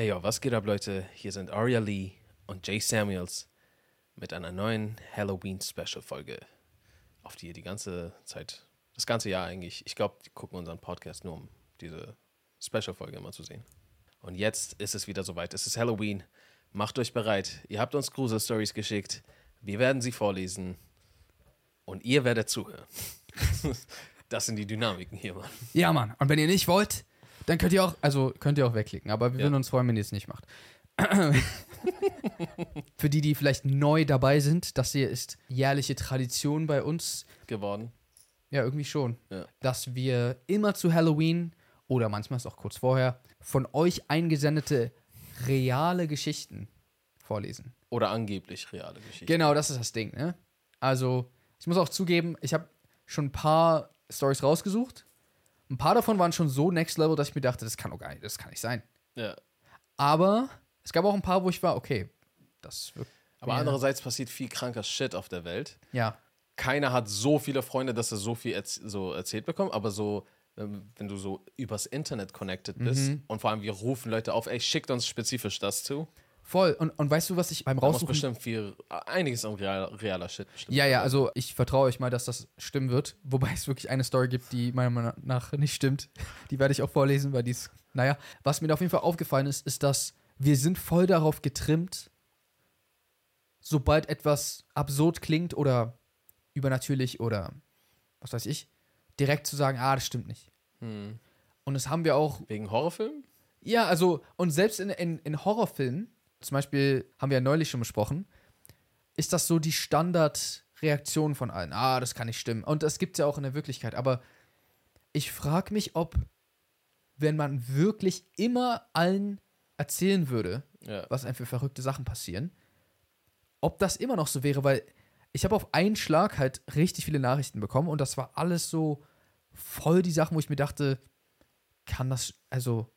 Ey, yo, was geht ab, Leute? Hier sind Aria Lee und Jay Samuels mit einer neuen Halloween-Special-Folge, auf die ihr die ganze Zeit, das ganze Jahr eigentlich, ich glaube, die gucken unseren Podcast nur, um diese Special-Folge immer zu sehen. Und jetzt ist es wieder soweit. Es ist Halloween. Macht euch bereit. Ihr habt uns Grusel-Stories geschickt. Wir werden sie vorlesen. Und ihr werdet zuhören. das sind die Dynamiken hier, Mann. Ja, Mann. Und wenn ihr nicht wollt, dann könnt ihr auch, also könnt ihr auch wegklicken. Aber wir Ja. würden uns freuen, wenn ihr es nicht macht. Für die, die vielleicht neu dabei sind, das hier ist jährliche Tradition bei uns. Geworden. Ja, irgendwie schon. Ja. Dass wir immer zu Halloween oder manchmal ist auch kurz vorher von euch eingesendete reale Geschichten vorlesen. Oder angeblich reale Geschichten. Genau, das ist das Ding, ne? Also, ich muss auch zugeben, ich habe schon ein paar Stories rausgesucht. Ein paar davon waren schon so next level, dass ich mir dachte, das kann doch gar nicht, das kann nicht sein. Ja. Aber es gab auch ein paar, wo ich war, okay, das wird. Aber andererseits passiert viel kranker Shit auf der Welt. Ja. Keiner hat so viele Freunde, dass er so viel erz so erzählt bekommt, aber so, ähm, wenn du so übers Internet connected bist Mhm. und vor allem wir rufen Leute auf, ey, schickt uns spezifisch das zu, Voll. Und, und weißt du, was ich beim da Raussuchen. bestimmt viel, einiges an real, realer Shit bestimmt. Ja, ja, also ich vertraue euch mal, dass das stimmen wird. Wobei es wirklich eine Story gibt, die meiner Meinung nach nicht stimmt. Die werde ich auch vorlesen, weil die ist, naja. Was mir da auf jeden Fall aufgefallen ist, ist, dass wir sind voll darauf getrimmt, sobald etwas absurd klingt oder übernatürlich oder was weiß ich, direkt zu sagen, ah, das stimmt nicht. Hm. Und das haben wir auch Wegen Horrorfilmen? ja, also, und selbst in, in, in Horrorfilmen, zum Beispiel haben wir ja neulich schon besprochen, ist das so die Standardreaktion von allen. Ah, das kann nicht stimmen. Und das gibt es ja auch in der Wirklichkeit. Aber ich frage mich, ob, wenn man wirklich immer allen erzählen würde, Ja. was einem für verrückte Sachen passieren, ob das immer noch so wäre, weil ich habe auf einen Schlag halt richtig viele Nachrichten bekommen und das war alles so voll die Sachen, wo ich mir dachte, kann das, also,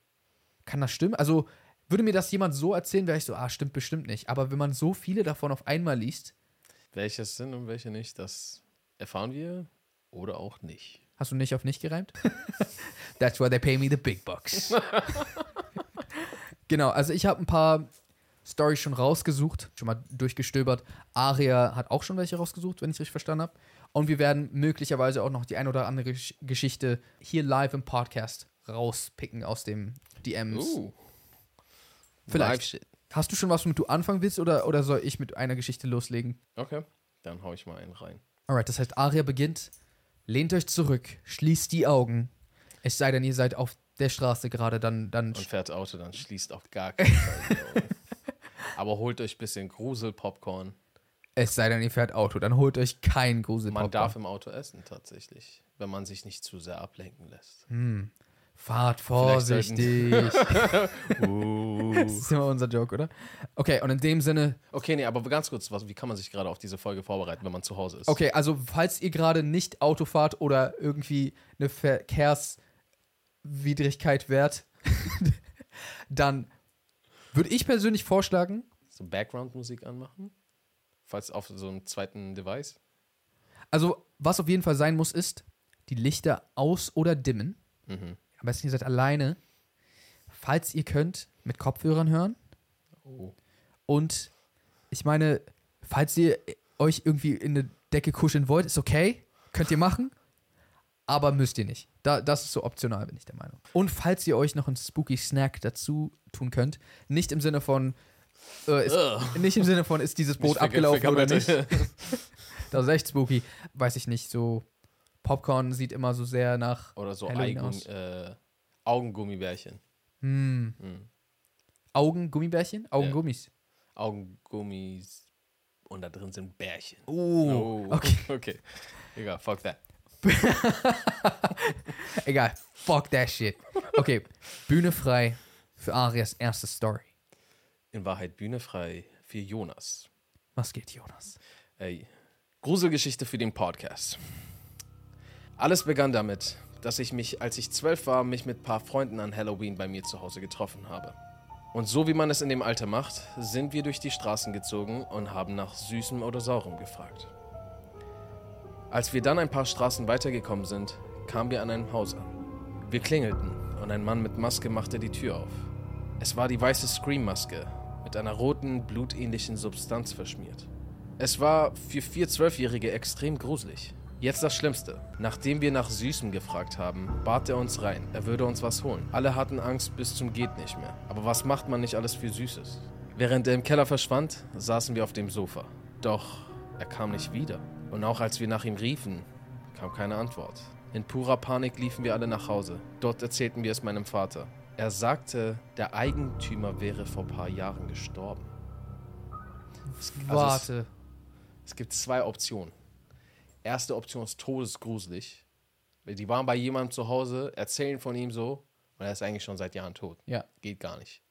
kann das stimmen? Also, würde mir das jemand so erzählen, wäre ich so, ah, stimmt bestimmt nicht. Aber wenn man so viele davon auf einmal liest, Welche sind und welche nicht, das erfahren wir oder auch nicht. hast du nicht auf nicht gereimt? That's why they pay me the big bucks. genau, also ich habe ein paar Stories schon rausgesucht, schon mal durchgestöbert. Aria hat auch schon welche rausgesucht, wenn ich richtig verstanden habe. Und wir werden möglicherweise auch noch die ein oder andere Gesch- Geschichte hier live im Podcast rauspicken aus dem DMs. Uh. Vielleicht. Hast du schon was, womit du anfangen willst oder, oder soll ich mit einer Geschichte loslegen? Okay, dann hau ich mal einen rein. Alright, das heißt, Aria beginnt. Lehnt euch zurück, schließt die Augen. Es sei denn, ihr seid auf der Straße gerade, dann, dann Und fährt Auto, dann schließt auf gar keinen Fall. Aber holt euch ein bisschen Grusel-Popcorn. es sei denn, ihr fährt Auto, dann holt euch kein Grusel. Man darf im Auto essen, tatsächlich. Wenn man sich nicht zu sehr ablenken lässt. Fahrt vorsichtig. Uh. das ist immer unser Joke, oder? Okay, und in dem Sinne, Okay, nee, aber ganz kurz, was, wie kann man sich gerade auf diese Folge vorbereiten, wenn man zu Hause ist? okay, also falls ihr gerade nicht Auto fahrt oder irgendwie eine Verkehrswidrigkeit wärt, dann würde ich persönlich vorschlagen, So Background-Musik anmachen? Falls auf so einem zweiten Device? also was auf jeden Fall sein muss, ist die Lichter aus- oder dimmen. Mhm. Am besten ihr seid alleine. Falls ihr könnt, mit Kopfhörern hören. Oh. Und ich meine, falls ihr euch irgendwie in eine Decke kuscheln wollt, ist okay. Könnt ihr machen. Aber müsst ihr nicht. Da, das ist so optional, bin ich der Meinung. Und falls ihr euch noch einen Spooky Snack dazu tun könnt, nicht im Sinne von, äh, ist, nicht im Sinne von, ist dieses Boot abgelaufen oder nicht. Das ist echt spooky. Weiß ich nicht, so Popcorn sieht immer so sehr nach Oder so Halloween Augen, aus. äh, Augengummibärchen. hm, Hm. Augengummibärchen? Augengummis. Augengummis und da drin sind Bärchen. Oh, okay. okay. Egal, fuck that. Egal. Fuck that shit. Okay, Bühne frei für Arias erste Story. In Wahrheit Bühne frei für Jonas. Was geht, Jonas? Ey, Gruselgeschichte für den Podcast. Alles begann damit, dass ich mich, als ich zwölf war, mich mit ein paar Freunden an Halloween bei mir zu Hause getroffen habe. Und so wie man es in dem Alter macht, sind wir durch die Straßen gezogen und haben nach Süßem oder Saurem gefragt. Als wir dann ein paar Straßen weitergekommen sind, kamen wir an einem Haus an. Wir klingelten und ein Mann mit Maske machte die Tür auf. Es war die weiße Scream-Maske mit einer roten, blutähnlichen Substanz verschmiert. Es war für vier Zwölfjährige extrem gruselig. Jetzt das Schlimmste. Nachdem wir nach Süßem gefragt haben, bat er uns rein. Er würde uns was holen. Alle hatten Angst bis zum geht nicht mehr. Aber was macht man nicht alles für Süßes? Während er im Keller verschwand, saßen wir auf dem Sofa. Doch er kam nicht wieder. Und auch als wir nach ihm riefen, kam keine Antwort. In purer Panik liefen wir alle nach Hause. Dort erzählten wir es meinem Vater. Er sagte, der Eigentümer wäre vor ein paar Jahren gestorben. Es- also Warte. Es, es gibt zwei Optionen. Erste Option ist todesgruselig. Die waren bei jemandem zu Hause, erzählen von ihm so und er ist eigentlich schon seit Jahren tot. ja. Geht gar nicht.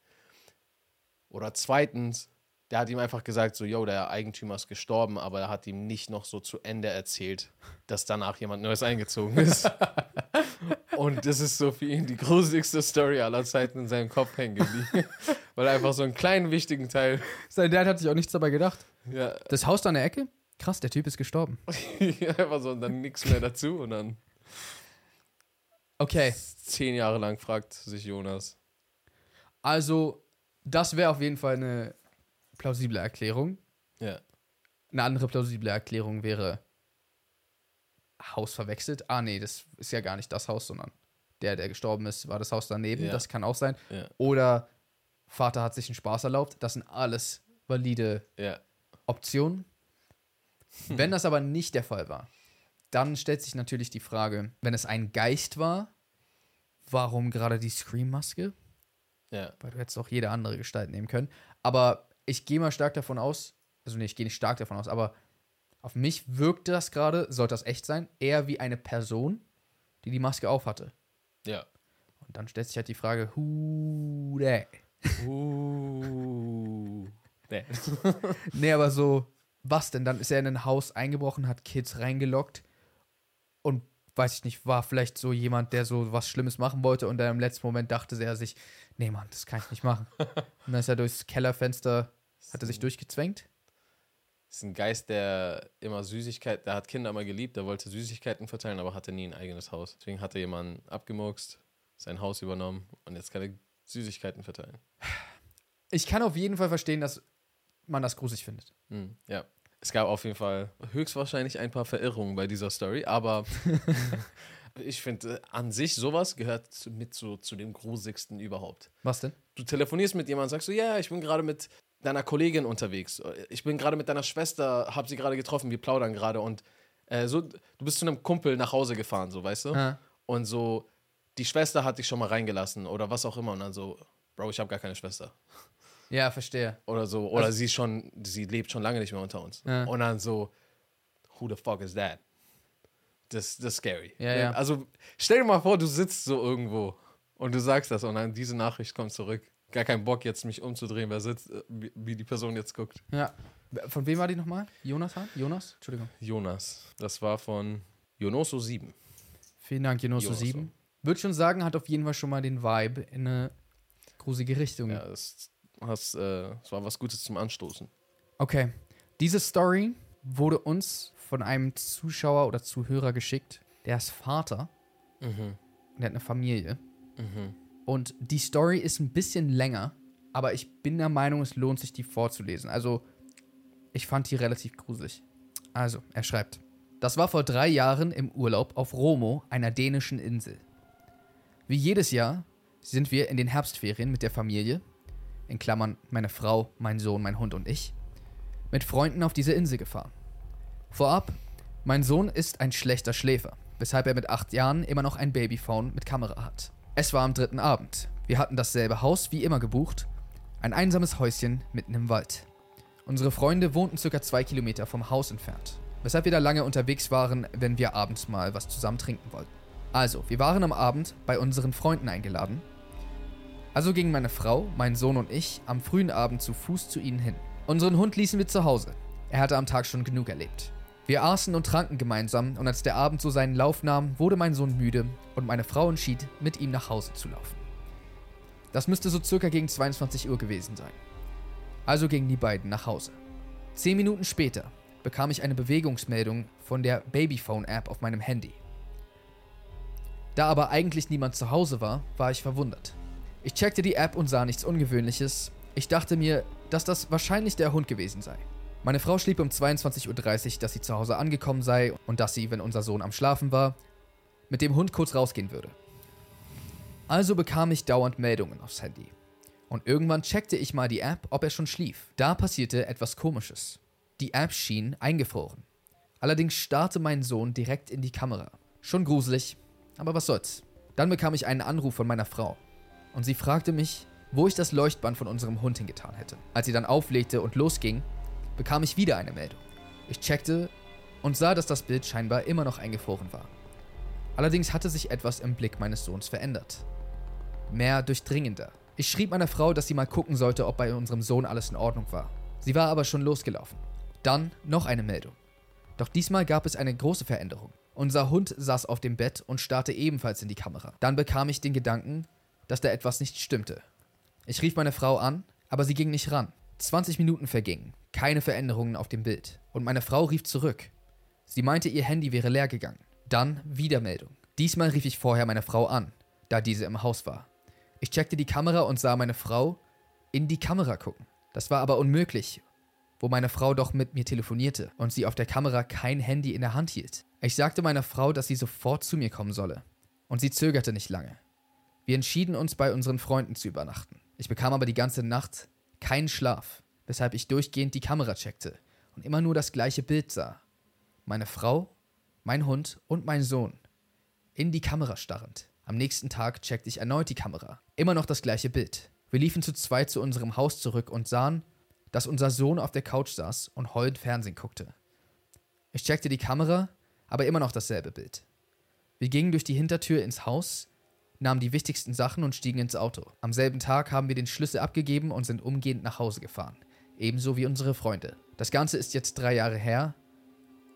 Oder zweitens, der hat ihm einfach gesagt, so, yo, der Eigentümer ist gestorben, aber er hat ihm nicht noch so zu Ende erzählt, dass danach jemand Neues eingezogen ist. Und das ist so für ihn die gruseligste Story aller Zeiten in seinem Kopf hängen geblieben. Weil er einfach so einen kleinen wichtigen Teil. Sein Dad hat sich auch nichts dabei gedacht. Ja, Das Haus da an der Ecke? Krass, der Typ ist gestorben. einfach so und dann nichts mehr dazu. Und dann Okay, zehn Jahre lang fragt sich Jonas. also das wäre auf jeden Fall eine plausible Erklärung. Ja. Eine andere plausible Erklärung wäre Haus verwechselt. Ah, nee, das ist ja gar nicht das Haus, sondern der, der gestorben ist, war das Haus daneben. Ja. Das kann auch sein. Ja. Oder Vater hat sich einen Spaß erlaubt. Das sind alles valide Ja. Optionen. Wenn das aber nicht der Fall war, dann stellt sich natürlich die Frage, wenn es ein Geist war, warum gerade die Scream-Maske? Ja. Weil du hättest auch jede andere Gestalt nehmen können. Aber ich gehe mal stark davon aus, also nee, ich gehe nicht stark davon aus, aber auf mich wirkte das gerade, sollte das echt sein, eher wie eine Person, die die Maske aufhatte. Ja. Und dann stellt sich halt die Frage, who that? Uh. Nee. Nee, aber so, was denn? Dann ist er in ein Haus eingebrochen, hat Kids reingelockt und weiß ich nicht, war vielleicht so jemand, der so was Schlimmes machen wollte und dann im letzten Moment dachte er sich, nee, Mann, das kann ich nicht machen. und dann ist er durchs Kellerfenster, hat er sich durchgezwängt. Das ist ein Geist, der immer Süßigkeiten, der hat Kinder immer geliebt, der wollte Süßigkeiten verteilen, aber hatte nie ein eigenes Haus. Deswegen hat er jemanden abgemurkst, sein Haus übernommen und jetzt kann er Süßigkeiten verteilen. Ich kann auf jeden Fall verstehen, dass man das gruselig findet. Hm, ja. Es gab auf jeden Fall höchstwahrscheinlich ein paar Verirrungen bei dieser Story, aber ich finde, äh, an sich sowas gehört zu, mit so, zu dem gruseligsten überhaupt. Was denn? Du telefonierst mit jemandem, sagst du, ja, ich bin gerade mit deiner Kollegin unterwegs. Ich bin gerade mit deiner Schwester, hab sie gerade getroffen, wir plaudern gerade und äh, so, du bist zu einem Kumpel nach Hause gefahren, so, weißt du? Ah. Und so, die Schwester hat dich schon mal reingelassen oder was auch immer und dann so, Bro, ich habe gar keine Schwester. Ja, verstehe. Oder so, oder sie ist schon, sie lebt schon lange nicht mehr unter uns. Ja. Und dann so, who the fuck is that? Das, das ist scary. Ja, ja. Also stell dir mal vor, du sitzt so irgendwo und du sagst das und dann diese Nachricht kommt zurück. Gar keinen Bock jetzt mich umzudrehen, wer sitzt, äh, wie, wie die Person jetzt guckt. Ja. Von wem war die nochmal? Jonathan? Jonas? Entschuldigung. Jonas. Das war von Jonoso 7. Vielen Dank, Jonoso Jonoso. 7. Würde schon sagen, hat auf jeden Fall schon mal den Vibe in eine gruselige Richtung. Ja, das, hast, äh, das war was Gutes zum Anstoßen. Okay. Diese Story wurde uns von einem Zuschauer oder Zuhörer geschickt. Der ist Vater Mhm. und der hat eine Familie. Mhm. Und die Story ist ein bisschen länger, aber ich bin der Meinung, es lohnt sich, die vorzulesen. Also, ich fand die relativ gruselig. Also, er schreibt: Das war vor drei Jahren im Urlaub auf Romo, einer dänischen Insel. Wie jedes Jahr sind wir in den Herbstferien mit der Familie, in Klammern meine Frau, mein Sohn, mein Hund und ich, mit Freunden auf diese Insel gefahren. Vorab, mein Sohn ist ein schlechter Schläfer, weshalb er mit acht Jahren immer noch ein Babyphone mit Kamera hat. Es war am dritten Abend. Wir hatten dasselbe Haus wie immer gebucht, ein einsames Häuschen mitten im Wald. Unsere Freunde wohnten circa zwei Kilometer vom Haus entfernt, weshalb wir da lange unterwegs waren, wenn wir abends mal was zusammen trinken wollten. Also, wir waren am Abend bei unseren Freunden eingeladen. Also gingen meine Frau, mein Sohn und ich am frühen Abend zu Fuß zu ihnen hin. Unseren Hund ließen wir zu Hause. Er hatte am Tag schon genug erlebt. Wir aßen und tranken gemeinsam und als der Abend so seinen Lauf nahm, wurde mein Sohn müde und meine Frau entschied, mit ihm nach Hause zu laufen. Das müsste so circa gegen 22 Uhr gewesen sein. Also gingen die beiden nach Hause. Zehn Minuten später bekam ich eine Bewegungsmeldung von der Babyphone-App auf meinem Handy. Da aber eigentlich niemand zu Hause war, war ich verwundert. Ich checkte die App und sah nichts Ungewöhnliches. Ich dachte mir, dass das wahrscheinlich der Hund gewesen sei. Meine Frau schrieb um 22.30 Uhr, dass sie zu Hause angekommen sei und dass sie, wenn unser Sohn am Schlafen war, mit dem Hund kurz rausgehen würde. Also bekam ich dauernd Meldungen aufs Handy. Und irgendwann checkte ich mal die App, ob er schon schlief. Da passierte etwas Komisches. Die App schien eingefroren. Allerdings starrte mein Sohn direkt in die Kamera. Schon gruselig, aber was soll's. Dann bekam ich einen Anruf von meiner Frau. Und sie fragte mich, wo ich das Leuchtband von unserem Hund hingetan hätte. Als sie dann auflegte und losging, bekam ich wieder eine Meldung. Ich checkte und sah, dass das Bild scheinbar immer noch eingefroren war. Allerdings hatte sich etwas im Blick meines Sohns verändert. Mehr durchdringender. Ich schrieb meiner Frau, dass sie mal gucken sollte, ob bei unserem Sohn alles in Ordnung war. Sie war aber schon losgelaufen. Dann noch eine Meldung. Doch diesmal gab es eine große Veränderung. Unser Hund saß auf dem Bett und starrte ebenfalls in die Kamera. Dann bekam ich den Gedanken, dass da etwas nicht stimmte. Ich rief meine Frau an, aber sie ging nicht ran. 20 Minuten vergingen, keine Veränderungen auf dem Bild. Und meine Frau rief zurück. Sie meinte, ihr Handy wäre leer gegangen. Dann wieder Meldung. Diesmal rief ich vorher meine Frau an, da diese im Haus war. Ich checkte die Kamera und sah meine Frau in die Kamera gucken. Das war aber unmöglich, wo meine Frau doch mit mir telefonierte und sie auf der Kamera kein Handy in der Hand hielt. Ich sagte meiner Frau, dass sie sofort zu mir kommen solle. Und sie zögerte nicht lange. Wir entschieden uns bei unseren Freunden zu übernachten. Ich bekam aber die ganze Nacht keinen Schlaf, weshalb ich durchgehend die Kamera checkte und immer nur das gleiche Bild sah. Meine Frau, mein Hund und mein Sohn. In die Kamera starrend. Am nächsten Tag checkte ich erneut die Kamera. Immer noch das gleiche Bild. Wir liefen zu zweit zu unserem Haus zurück und sahen, dass unser Sohn auf der Couch saß und heulend Fernsehen guckte. Ich checkte die Kamera, aber immer noch dasselbe Bild. Wir gingen durch die Hintertür ins Haus, nahmen die wichtigsten Sachen und stiegen ins Auto. Am selben Tag haben wir den Schlüssel abgegeben und sind umgehend nach Hause gefahren. Ebenso wie unsere Freunde. Das Ganze ist jetzt drei Jahre her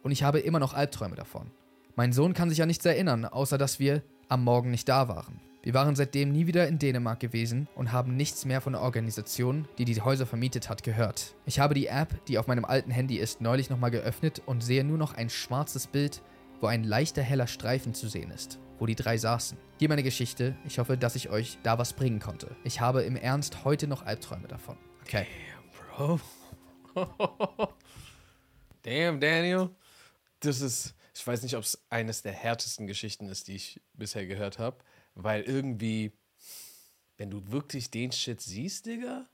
und ich habe immer noch Albträume davon. Mein Sohn kann sich ja nichts erinnern, außer dass wir am Morgen nicht da waren. Wir waren seitdem nie wieder in Dänemark gewesen und haben nichts mehr von der Organisation, die die Häuser vermietet hat, gehört. Ich habe die App, die auf meinem alten Handy ist, neulich nochmal geöffnet und sehe nur noch ein schwarzes Bild, wo ein leichter heller Streifen zu sehen ist wo die drei saßen. Hier meine Geschichte. Ich hoffe, dass ich euch da was bringen konnte. Ich habe im Ernst heute noch Albträume davon. Okay. Damn, Bro. Damn, Daniel. Das ist, ich weiß nicht, ob es eines der härtesten Geschichten ist, die ich bisher gehört habe, weil irgendwie, wenn du wirklich den Shit siehst, Digga,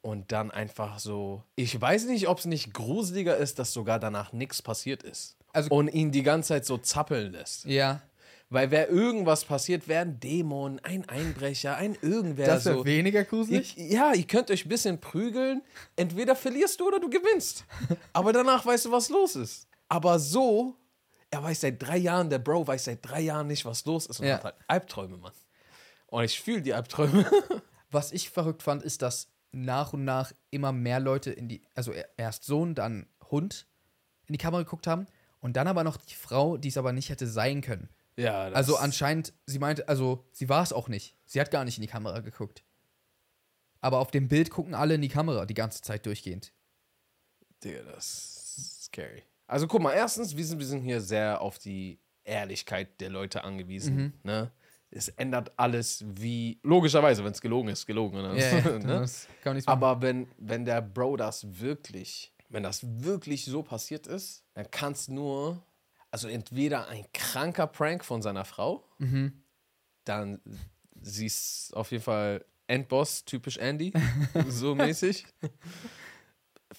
und dann einfach so, ich weiß nicht, ob es nicht gruseliger ist, dass sogar danach nichts passiert ist. Also- und ihn die ganze Zeit so zappeln lässt. Ja. Weil wäre irgendwas passiert, wäre ein Dämon, ein Einbrecher, ein irgendwer Das wäre so. weniger gruselig? ja, ihr könnt euch ein bisschen prügeln. Entweder verlierst du oder du gewinnst. Aber danach weißt du, was los ist. Aber so, er weiß seit drei Jahren, der Bro weiß seit drei Jahren nicht, was los ist und Ja. hat halt Albträume, Mann. Und ich fühle die Albträume. Was ich verrückt fand, ist, dass nach und nach immer mehr Leute in die, also er- erst Sohn, dann Hund in die Kamera geguckt haben und dann aber noch die Frau, die es aber nicht hätte sein können. Ja, das, Also anscheinend, sie meinte, also sie war es auch nicht. Sie hat gar nicht in die Kamera geguckt. Aber auf dem Bild gucken alle in die Kamera die ganze Zeit durchgehend. Digga, das ist scary. Also guck mal, erstens, wir sind, wir sind hier sehr auf die Ehrlichkeit der Leute angewiesen. Ne? Es ändert alles wie, logischerweise, wenn es gelogen ist, gelogen. Ne? ne? das kann man nicht machen. Aber wenn, wenn der Bro das wirklich, wenn das wirklich so passiert ist, dann kann es nur, also entweder ein kranker Prank von seiner Frau, dann sie ist auf jeden Fall Endboss, typisch Andy, so mäßig.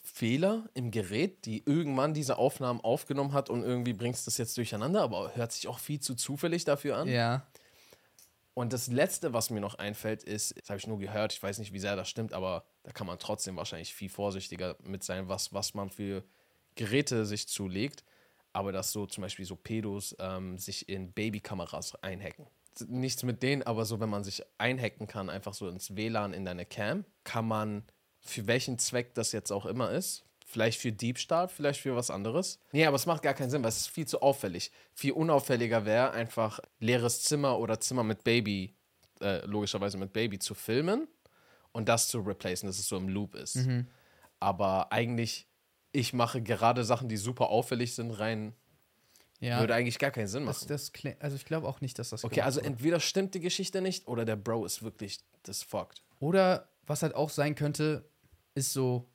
Fehler im Gerät, die irgendwann diese Aufnahmen aufgenommen hat und irgendwie bringst das jetzt durcheinander, aber hört sich auch viel zu zufällig dafür an. ja. Und das Letzte, was mir noch einfällt, ist, das habe ich nur gehört, ich weiß nicht, wie sehr das stimmt, aber da kann man trotzdem wahrscheinlich viel vorsichtiger mit sein, was, was man für Geräte sich zulegt. Aber dass so zum Beispiel so Pedos ähm, sich in Babykameras einhacken. Nichts mit denen, aber so, wenn man sich einhacken kann, einfach so ins WLAN in deine Cam, kann man, für welchen Zweck das jetzt auch immer ist, vielleicht für Diebstahl, vielleicht für was anderes. Nee, aber es macht gar keinen Sinn, weil es ist viel zu auffällig. Viel unauffälliger wäre einfach leeres Zimmer oder Zimmer mit Baby, äh, logischerweise mit Baby zu filmen und das zu replacen, dass es so im Loop ist. Aber eigentlich, ich mache gerade Sachen, die super auffällig sind, rein Ja, Würde eigentlich gar keinen Sinn das, machen. das kli- also ich glaube auch nicht, dass das okay, also wurde. entweder stimmt die Geschichte nicht oder der Bro ist wirklich das fucked. Oder was halt auch sein könnte, ist so,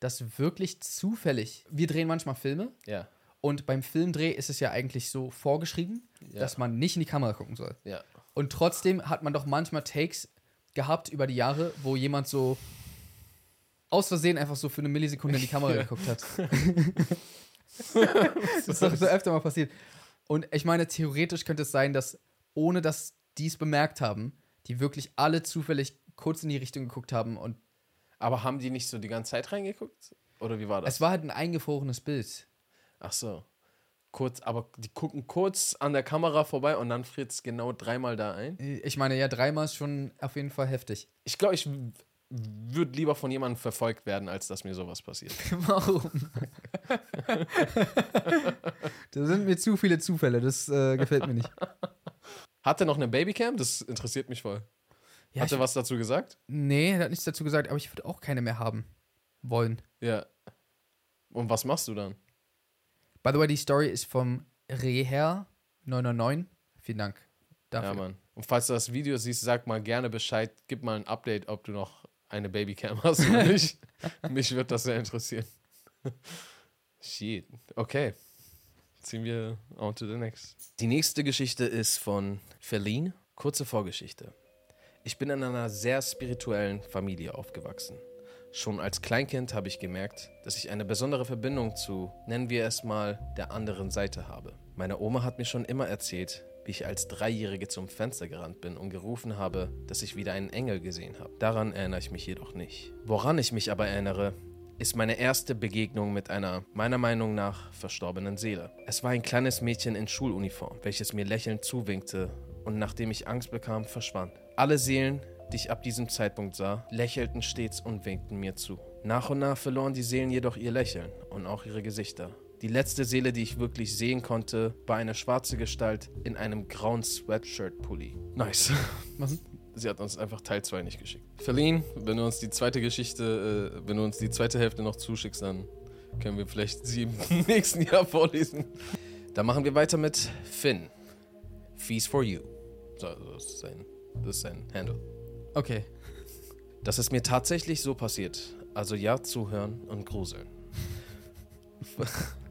dass wirklich zufällig, wir drehen manchmal Filme Ja. und beim Filmdreh ist es ja eigentlich so vorgeschrieben, Ja. dass man nicht in die Kamera gucken soll. Ja. Und trotzdem hat man doch manchmal Takes gehabt über die Jahre, wo jemand so aus Versehen einfach so für eine Millisekunde in die Kamera Ja. geguckt hat. das ist doch so öfter mal passiert. Und ich meine, theoretisch könnte es sein, dass ohne dass die es bemerkt haben, die wirklich alle zufällig kurz in die Richtung geguckt haben und Aber haben die nicht so die ganze Zeit reingeguckt? Oder wie war das? es war halt ein eingefrorenes Bild. Ach so. Kurz, aber die gucken kurz an der Kamera vorbei und dann friert es genau dreimal da ein. Ich meine, ja, dreimal ist schon auf jeden Fall heftig. Ich glaube, ich würde lieber von jemandem verfolgt werden, als dass mir sowas passiert. Warum? da sind mir zu viele Zufälle, das äh, gefällt mir nicht. Hat er noch eine Babycam? Das interessiert mich voll. Ja, Hat er was dazu gesagt? nee, er hat nichts dazu gesagt, aber ich würde auch keine mehr haben wollen. Ja. Und was machst du dann? By the way, die Story ist vom Reher 999. Vielen Dank dafür. Ja, Mann. Und falls du das Video siehst, sag mal gerne Bescheid. Gib mal ein Update, ob du noch eine Babycam hast oder nicht. Mich würde das sehr interessieren. Shit. Okay. Ziehen wir on to the next. Die nächste Geschichte ist von Feline. Kurze Vorgeschichte. Ich bin in einer sehr spirituellen Familie aufgewachsen. Schon als Kleinkind habe ich gemerkt, dass ich eine besondere Verbindung zu, nennen wir es mal, der anderen Seite habe. Meine Oma hat mir schon immer erzählt, wie ich als Dreijährige zum Fenster gerannt bin und gerufen habe, dass ich wieder einen Engel gesehen habe. Daran erinnere ich mich jedoch nicht. Woran ich mich aber erinnere, ist meine erste Begegnung mit einer, meiner Meinung nach, verstorbenen Seele. Es war ein kleines Mädchen in Schuluniform, welches mir lächelnd zuwinkte und nachdem ich Angst bekam, verschwand. Alle Seelen, die ich ab diesem Zeitpunkt sah, lächelten stets und winkten mir zu. Nach und nach verloren die Seelen jedoch ihr Lächeln und auch ihre Gesichter. Die letzte Seele, die ich wirklich sehen konnte, war eine schwarze Gestalt in einem grauen Sweatshirt-Pulli. Nice. Was? Sie hat uns einfach Teil 2 nicht geschickt. Feline, wenn du uns die zweite Geschichte, äh, wenn du uns die zweite Hälfte noch zuschickst, dann können wir vielleicht sie im nächsten Jahr vorlesen. Dann machen wir weiter mit Finn. Fees for you. So, das ist sein, das ist sein Handle. Okay. Das ist mir tatsächlich so passiert. Also ja, zuhören und gruseln.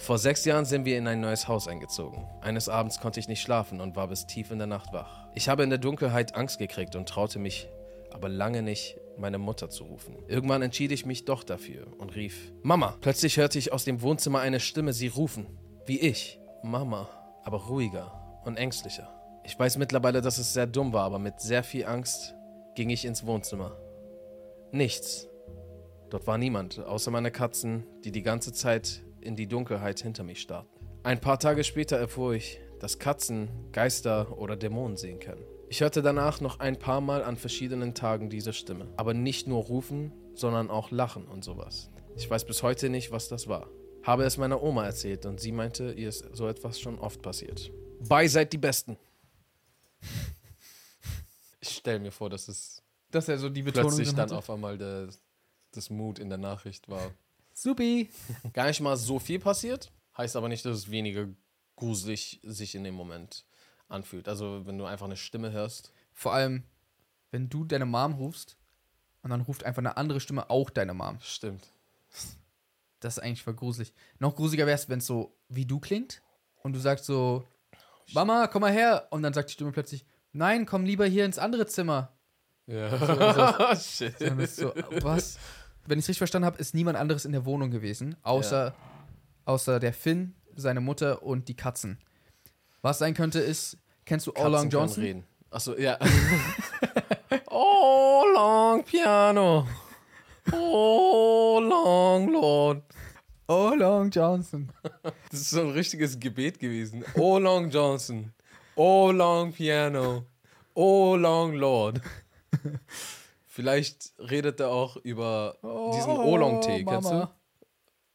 Vor sechs Jahren sind wir in ein neues Haus eingezogen. Eines Abends konnte ich nicht schlafen und war bis tief in der Nacht wach. Ich habe in der Dunkelheit Angst gekriegt und traute mich aber lange nicht, meine Mutter zu rufen. Irgendwann entschied ich mich doch dafür und rief Mama. Plötzlich hörte ich aus dem Wohnzimmer eine Stimme sie rufen. Wie ich. Mama. Aber ruhiger und ängstlicher. Ich weiß mittlerweile, dass es sehr dumm war, aber mit sehr viel Angst ging ich ins Wohnzimmer. Nichts. Dort war niemand, außer meine Katzen, die die ganze Zeit in die Dunkelheit hinter mich starrten. Ein paar Tage später erfuhr ich, dass Katzen Geister oder Dämonen sehen können. Ich hörte danach noch ein paar Mal an verschiedenen Tagen diese Stimme. Aber nicht nur rufen, sondern auch lachen und sowas. Ich weiß bis heute nicht, was das war. Habe es meiner Oma erzählt und sie meinte, ihr ist so etwas schon oft passiert. Bye, seid die Besten. Ich stelle mir vor, dass es Dass er so die Betonung plötzlich dann hatte. auf einmal der, das Mut in der Nachricht war. Supi. Gar nicht mal so viel passiert, heißt aber nicht, dass es weniger gruselig sich in dem Moment anfühlt. Also wenn du einfach eine Stimme hörst. Vor allem, wenn du deine Mom rufst und dann ruft einfach eine andere Stimme auch deine Mom. Stimmt. Das ist eigentlich voll gruselig. Noch gruseliger wäre es, wenn es so wie du klingt und du sagst so, Mama, komm mal her. Und dann sagt die Stimme plötzlich, nein, komm lieber hier ins andere Zimmer. Ja. Shit. Dann ist so, was? Wenn ich es richtig verstanden habe, ist niemand anderes in der Wohnung gewesen, außer, außer der Finn, seine Mutter und die Katzen. Was sein könnte, ist, kennst du All Long Johnson? Reden. Achso, ja. oh, long piano. Oh, long Lord. All Long Johnson. Das ist so ein richtiges Gebet gewesen. Oh, long Johnson. Oh, long piano. Oh, long Lord. Vielleicht redet er auch über diesen Oolong-Tee. Kennst du? Oh.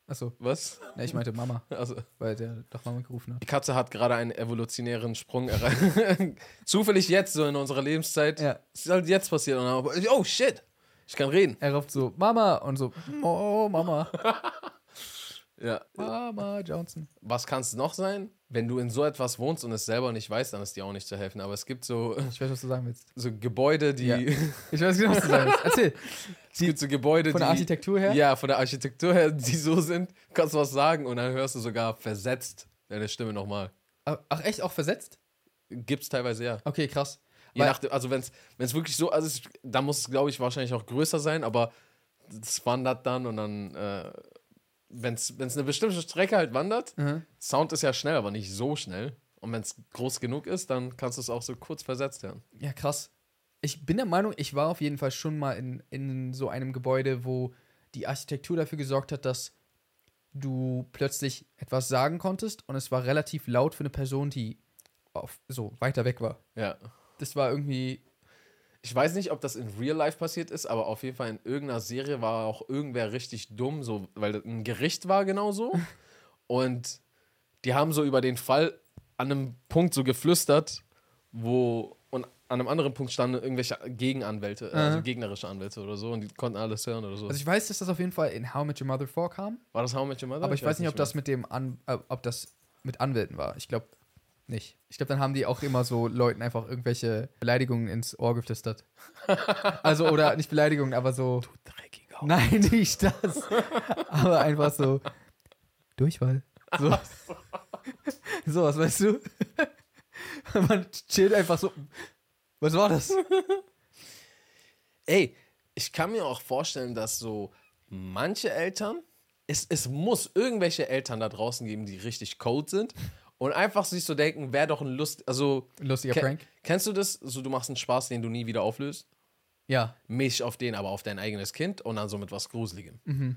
Achso, Was? ne, ich meinte Mama, Also, weil der doch Mama gerufen hat. die Katze hat gerade einen evolutionären Sprung erreicht. Zufällig jetzt, so in unserer Lebenszeit. Ja. Es ist halt jetzt passiert. Und dann, oh, shit. Ich kann reden. Er ruft so, Mama, und so, oh, Mama. Ja. Mama Johnson. Was kann es noch sein? Wenn du in so etwas wohnst und es selber nicht weißt, dann ist dir auch nicht zu helfen. Aber es gibt so, Ich weiß, was du sagen willst. so Gebäude, die. Ja. Ich weiß genau, was du sagen willst. Erzähl. es gibt so Gebäude, Von die. der Architektur her? Ja, von der Architektur her, die so sind, kannst du was sagen und dann hörst du sogar versetzt deine Stimme nochmal. Ach, echt? Auch versetzt? Gibt's teilweise ja. Okay, krass. Je Weil- nachdem, also wenn es wirklich so, also es, da muss es, glaube ich, wahrscheinlich auch größer sein, aber es wandert dann und dann, äh, wenn es eine bestimmte Strecke halt wandert, Mhm. Sound ist ja schnell, aber nicht so schnell. Und wenn es groß genug ist, dann kannst du es auch so kurz versetzt hören. Ja, krass. Ich bin der Meinung, ich war auf jeden Fall schon mal in, in so einem Gebäude, wo die Architektur dafür gesorgt hat, dass du plötzlich etwas sagen konntest und es war relativ laut für eine Person, die auf, so weiter weg war. Ja. Das war irgendwie. Ich weiß nicht, ob das in Real Life passiert ist, aber auf jeden Fall in irgendeiner Serie war auch irgendwer richtig dumm, so, weil das ein Gericht war genauso. und die haben so über den Fall an einem Punkt so geflüstert, wo und an einem anderen Punkt standen irgendwelche Gegenanwälte, äh, also Aha. gegnerische Anwälte oder so und die konnten alles hören oder so. Also ich weiß, dass das auf jeden Fall in How Met Your Mother vorkam, war das How Met Your Mother? aber ich, weiß nicht, ob das mit dem An äh, ob das mit Anwälten war. Ich glaube nicht. Ich glaube, dann haben die auch immer so Leuten einfach irgendwelche Beleidigungen ins Ohr geflüstert. also oder nicht Beleidigungen, aber so Dreckiger. Nein, nicht das. Aber einfach so Durchfall. So. so, was weißt du? Man chillt einfach so. Was war das? Ey, ich kann mir auch vorstellen, dass so manche Eltern, es, es muss irgendwelche Eltern da draußen geben, die richtig cold sind und einfach sich so denken, wäre doch ein Lust, also Lustiger ke- Prank. Kennst du das? So, du machst einen Spaß, den du nie wieder auflöst. Ja. Mäßig auf den, aber auf dein eigenes Kind und dann so mit was Gruseligem. Mhm.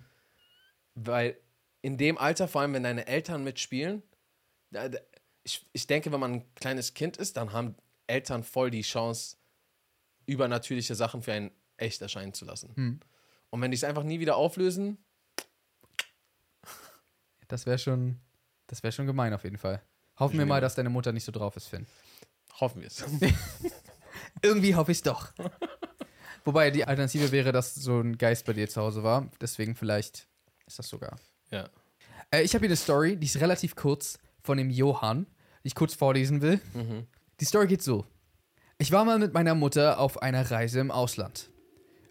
Weil in dem Alter, vor allem wenn deine Eltern mitspielen, ich, ich denke, wenn man ein kleines Kind ist, dann haben Eltern voll die Chance, übernatürliche Sachen für einen echt erscheinen zu lassen. Hm. Und wenn die es einfach nie wieder auflösen, Das wäre schon, das wäre schon gemein auf jeden Fall. Hoffen wir mal, dass deine Mutter nicht so drauf ist, Finn. hoffen wir es. Irgendwie hoffe ich es doch. Wobei die Alternative wäre, dass so ein Geist bei dir zu Hause war. Deswegen vielleicht ist das sogar. ja. Äh, ich habe hier eine Story, die ist relativ kurz von dem Johann, die ich kurz vorlesen will. Mhm. Die Story geht so. Ich war mal mit meiner Mutter auf einer Reise im Ausland.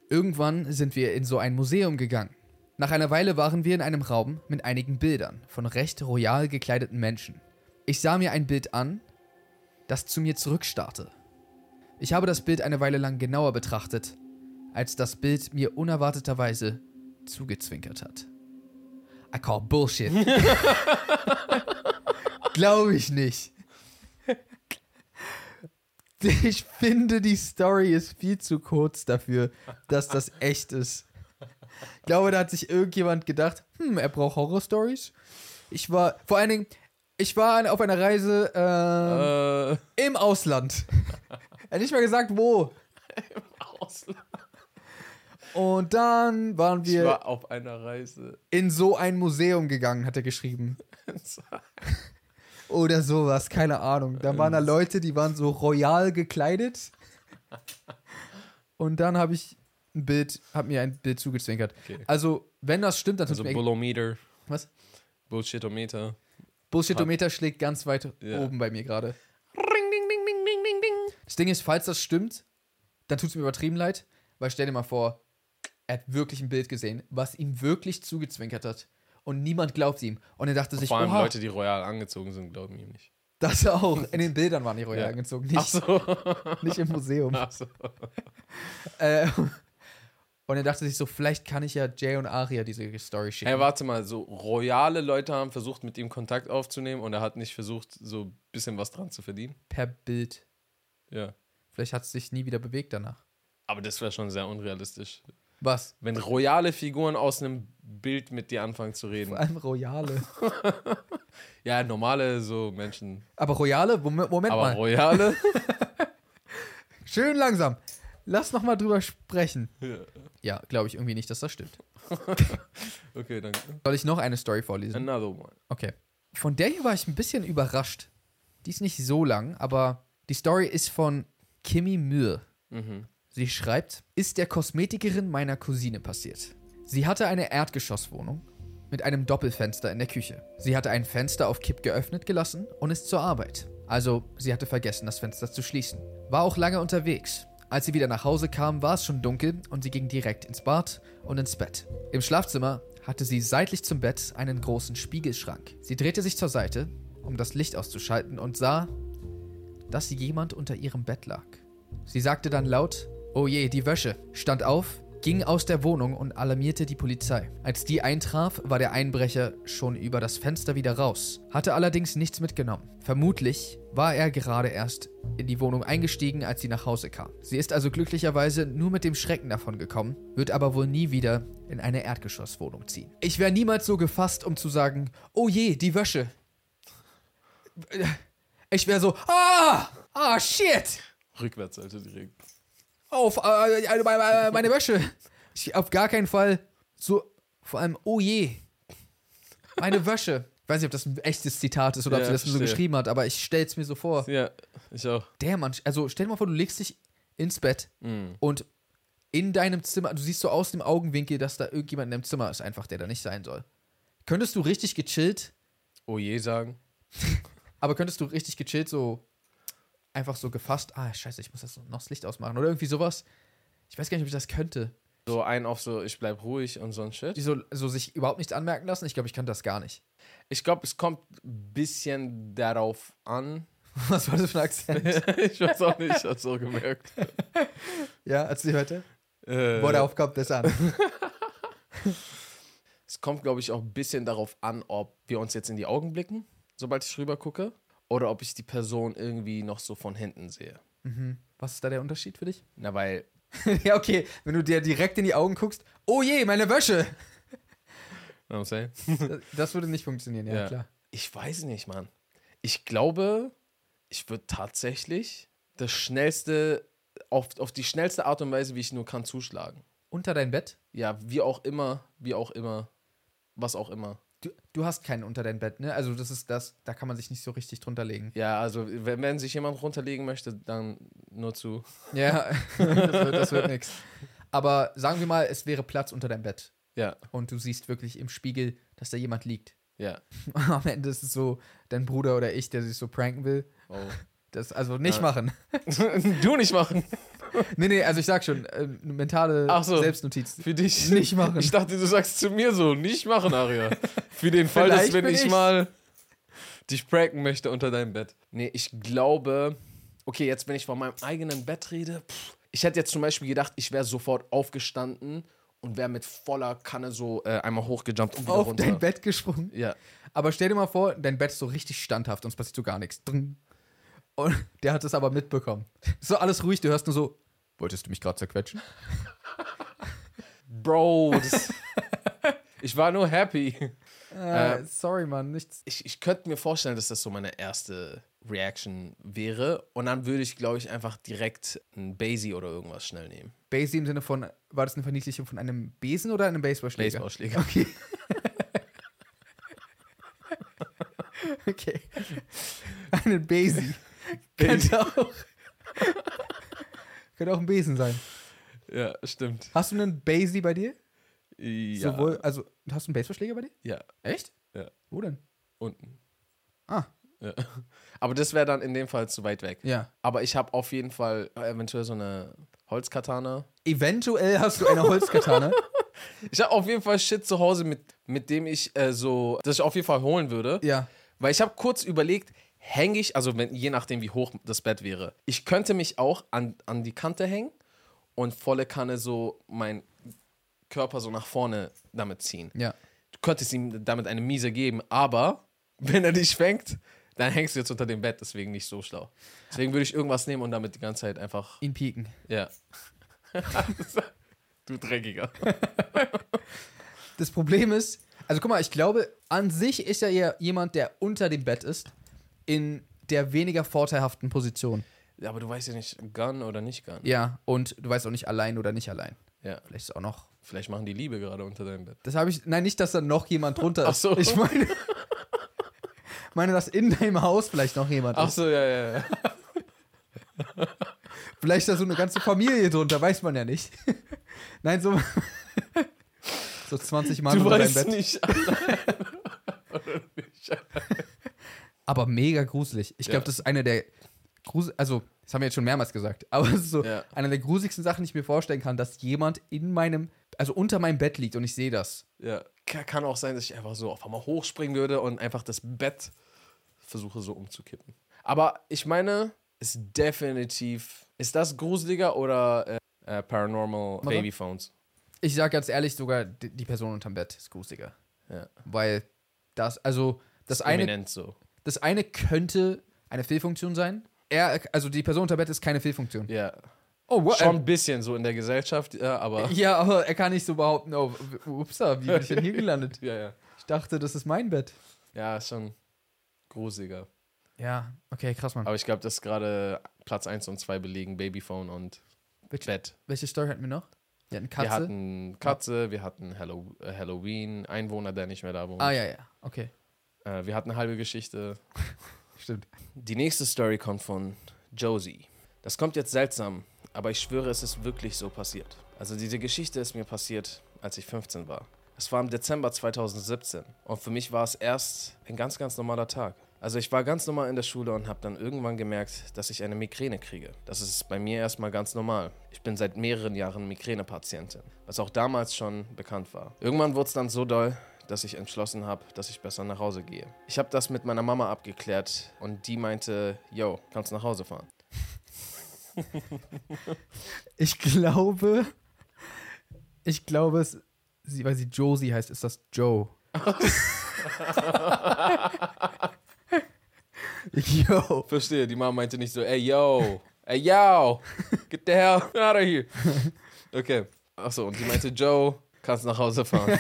Irgendwann sind wir in so ein Museum gegangen. Nach einer Weile waren wir in einem Raum mit einigen Bildern von recht royal gekleideten Menschen. Ich sah mir ein Bild an, das zu mir zurückstarrte. Ich habe das Bild eine Weile lang genauer betrachtet, als das Bild mir unerwarteterweise zugezwinkert hat. I call Bullshit. Glaube ich nicht. Ich finde, die Story ist viel zu kurz dafür, dass das echt ist. Ich glaube, da hat sich irgendjemand gedacht, hm, er braucht Horror-Stories. Ich war, vor allen Dingen, ich war auf einer Reise ähm, Äh, im Ausland. er hat nicht mal gesagt, wo. Ausland. Und dann waren Ich wir war auf einer Reise. in so ein Museum gegangen, hat er geschrieben. Oder sowas, keine Ahnung. Da waren da Leute, die waren so royal gekleidet. Und dann habe ich ein Bild, habe mir ein Bild zugezwinkert. Okay. Also, wenn das stimmt, dann Also tut's mir Bullometer, was? Bullshitometer. Bullshitometer schlägt ganz weit Ja. oben bei mir gerade. Das Ding ist, falls das stimmt, dann tut es mir übertrieben leid, weil stell dir mal vor, er hat wirklich ein Bild gesehen, was ihm wirklich zugezwinkert hat. Und niemand glaubt ihm. Und er dachte sich, Vor allem oha, Leute, die royal angezogen sind, glauben ihm nicht. das auch. In den Bildern waren die royal Ja. angezogen, Ach nicht, so. nicht im Museum. Ach so. Äh, und er dachte sich so, vielleicht kann ich ja Jay und Aria diese Story schicken. Hey, warte mal, so royale Leute haben versucht, mit ihm Kontakt aufzunehmen und er hat nicht versucht, so ein bisschen was dran zu verdienen. per Bild. Ja. Vielleicht hat es sich nie wieder bewegt danach. Aber das wäre schon sehr unrealistisch. Was? Wenn royale Figuren aus einem Bild mit dir anfangen zu reden. Vor allem Royale. Ja, normale so Menschen. Aber Royale? Moment, Moment Aber mal. royale? Schön langsam. Lass noch mal drüber sprechen. Ja. Ja, glaube ich irgendwie nicht, dass das stimmt. okay, danke. Soll ich noch eine Story vorlesen? Another one. Okay. Von der hier war ich ein bisschen überrascht. Die ist nicht so lang, aber die Story ist von Kimi Mühe. Mhm. Sie schreibt, ist der Kosmetikerin meiner Cousine passiert. Sie hatte eine Erdgeschosswohnung mit einem Doppelfenster in der Küche. Sie hatte ein Fenster auf Kipp geöffnet gelassen und ist zur Arbeit. Also, sie hatte vergessen, das Fenster zu schließen. War auch lange unterwegs. Als sie wieder nach Hause kam, war es schon dunkel und sie ging direkt ins Bad und ins Bett. Im Schlafzimmer hatte sie seitlich zum Bett einen großen Spiegelschrank. Sie drehte sich zur Seite, um das Licht auszuschalten und sah, dass jemand unter ihrem Bett lag. Sie sagte dann laut, Oh je, die Wäsche, stand auf, ging aus der Wohnung und alarmierte die Polizei. Als die eintraf, war der Einbrecher schon über das Fenster wieder raus, hatte allerdings nichts mitgenommen. Vermutlich war er gerade erst in die Wohnung eingestiegen, als sie nach Hause kam. Sie ist also glücklicherweise nur mit dem Schrecken davon gekommen, wird aber wohl nie wieder in eine Erdgeschosswohnung ziehen. Ich wäre niemals so gefasst, um zu sagen, oh je, die Wäsche. Ich wäre so, ah, ah, shit. Rückwärts, Alter, direkt. Auf, äh, äh, meine, meine Wäsche. Ich, auf gar keinen Fall so, vor allem, oh je. Meine Wäsche. Ich weiß nicht, ob das ein echtes Zitat ist oder ob Ja, sie das nur so geschrieben hat, aber ich stell's mir so vor. Ja, ich auch. Der Mann, also stell dir mal vor, du legst dich ins Bett Mhm. und in deinem Zimmer, du siehst so aus dem Augenwinkel, dass da irgendjemand in deinem Zimmer ist, einfach, der da nicht sein soll. Könntest du richtig gechillt, Oh je sagen. aber könntest du richtig gechillt so einfach so gefasst, ah, scheiße, ich muss das noch das Licht ausmachen oder irgendwie sowas. Ich weiß gar nicht, ob ich das könnte. So ein auf so, ich bleib ruhig und so ein Shit. Die so, so sich überhaupt nichts anmerken lassen. Ich glaube, ich kann das gar nicht. Ich glaube, es kommt ein bisschen darauf an. Was war das für ein Akzent? ich weiß auch nicht, ich hab's so gemerkt. ja, als die heute. Äh, Wo darauf kommt das an. es kommt, glaube ich, auch ein bisschen darauf an, ob wir uns jetzt in die Augen blicken, sobald ich rüber gucke, oder ob ich die Person irgendwie noch so von hinten sehe. mhm. Was ist da der Unterschied für dich? Na, weil, ja, okay, wenn du dir direkt in die Augen guckst, oh je, meine Wäsche! I'm saying? Das, das würde nicht funktionieren, ja, Ja. klar. Ich weiß nicht, Mann. Ich glaube, ich würde tatsächlich das schnellste, auf, auf die schnellste Art und Weise, wie ich nur kann, zuschlagen. Unter dein Bett? Ja, wie auch immer, wie auch immer, was auch immer. Du, du hast keinen unter dein Bett, ne? Also das ist das, da kann man sich nicht so richtig drunter legen. Ja, also wenn, wenn sich jemand runterlegen möchte, dann nur zu. Ja, das wird, das wird nix. Aber sagen wir mal, es wäre Platz unter deinem Bett Ja, und du siehst wirklich im Spiegel, dass da jemand liegt. ja. Am Ende ist es so dein Bruder oder ich, der sich so pranken will. Oh. Das also nicht Ja. machen. du nicht machen. Nee, nee, also ich sag schon, äh, mentale so. Selbstnotiz. Für dich. Nicht machen. Ich dachte, du sagst zu mir so, nicht machen, Aria. Für den Fall, dass wenn ich ich's. mal dich pranken möchte unter deinem Bett. Nee, ich glaube, okay, jetzt wenn ich von meinem eigenen Bett rede, pff, ich hätte jetzt zum Beispiel gedacht, ich wäre sofort aufgestanden und wäre mit voller Kanne so äh, einmal hochgejumpt und wieder Auf runter. dein Bett gesprungen. Ja. Aber stell dir mal vor, dein Bett ist so richtig standhaft und es passiert so gar nichts. Und der hat es aber mitbekommen. So alles ruhig, du hörst nur so, wolltest du mich gerade zerquetschen? Bro, das, ich war nur happy. Äh, sorry, Mann, nichts. Ich, ich könnte mir vorstellen, dass das so meine erste Reaction wäre. Und dann würde ich, glaube ich, einfach direkt ein Basie oder irgendwas schnell nehmen. Basie im Sinne von, war das eine Verniedlichung von einem Besen oder einem Baseballschläger? Baseballschläger. Okay. okay. Einen Basie. Könnte auch, könnte auch ein Besen sein. Ja, stimmt. Hast du einen Basie bei dir? Ja. Sowohl, also, hast du einen Baseballschläger bei dir? ja, Echt? Ja. Wo denn? unten. Ah, Ja. Aber das wäre dann in dem Fall zu weit weg. ja. Aber ich habe auf jeden Fall eventuell so eine Holzkatana. Eventuell hast du eine Holzkatane. Ich habe auf jeden Fall Shit zu Hause, mit, mit dem ich äh, so, das ich auf jeden Fall holen würde. ja. Weil ich habe kurz überlegt, hänge ich, also wenn, je nachdem, wie hoch das Bett wäre, ich könnte mich auch an, an die Kante hängen und volle Kanne so mein Körper so nach vorne damit ziehen. Ja. Du könntest ihm damit eine Miese geben, aber wenn er dich fängt, dann hängst du jetzt unter dem Bett, deswegen nicht so schlau. Deswegen würde ich irgendwas nehmen und damit die ganze Zeit einfach, Ihn pieken. ja. du Dreckiger. Das Problem ist, also guck mal, ich glaube, an sich ist er eher jemand, der unter dem Bett ist, in der weniger vorteilhaften Position. Ja, aber du weißt ja nicht, Gun oder nicht Gun. Ja, und du weißt auch nicht allein oder nicht allein. Ja. Vielleicht ist auch noch. Vielleicht machen die Liebe gerade unter deinem Bett. Das habe ich. Nein, nicht, dass da noch jemand drunter ist. Ach so. Ich meine, meine, dass in deinem Haus vielleicht noch jemand Ach ist. so, ja, ja, ja. Vielleicht da so eine ganze Familie drunter, weiß man ja nicht. Nein, so. So 20 Mal unter deinem Bett. nicht. Aber mega gruselig. Ich glaube, Ja. das ist eine der Grusel also das haben wir jetzt schon mehrmals gesagt, aber es ist so Ja. eine der gruseligsten Sachen, die ich mir vorstellen kann, dass jemand in meinem, also unter meinem Bett liegt und ich sehe das. Ja. Ka- Kann auch sein, dass ich einfach so auf einmal hochspringen würde und einfach das Bett versuche so umzukippen. Aber ich meine, ist definitiv. Ist das gruseliger oder äh, äh, Paranormal Warte. Babyphones? Ich sage ganz ehrlich, sogar die, die Person unterm Bett ist gruseliger. Ja. Weil das, also das eine, Eminent so. das eine könnte eine Fehlfunktion sein. Er, also die Person unter Bett ist keine Fehlfunktion. Ja. Oh, what? Schon ein bisschen so in der Gesellschaft, ja, aber. Ja, aber er kann nicht so behaupten, oh, upsa, wie bin ich denn hier gelandet? Ja, ja. Ich dachte, das ist mein Bett. Ja, ist schon gruseliger. Ja, okay, krass, Mann. Aber ich glaube, dass gerade Platz 1 und 2 belegen Babyphone und Welche, Bett. welche Story hatten wir noch? Wir hatten Katze. Wir hatten Katze, wir hatten Hallow äh, Halloween, Einwohner, der nicht mehr da wohnt. ah, ja, ja, okay. Äh, wir hatten eine halbe Geschichte. Stimmt. Die nächste Story kommt von Josie. Das kommt jetzt seltsam, aber ich schwöre, es ist wirklich so passiert. Also diese Geschichte ist mir passiert, als ich 15 war. Es war im Dezember 2017 und für mich war es erst ein ganz, ganz normaler Tag. Also ich war ganz normal in der Schule und habe dann irgendwann gemerkt, dass ich eine Migräne kriege. Das ist bei mir erstmal ganz normal. Ich bin seit mehreren Jahren Migränepatientin, was auch damals schon bekannt war. Irgendwann wurde es dann so doll, dass ich entschlossen habe, dass ich besser nach Hause gehe. Ich habe das mit meiner Mama abgeklärt und die meinte, yo, kannst nach Hause fahren. Ich glaube, ich glaube, es, sie, weil sie Josie heißt, ist das Joe. Yo. Verstehe, die Mama meinte nicht so, ey, yo, ey, yo, get the hell out of here. Okay, achso, und die meinte, Joe, kannst nach Hause fahren.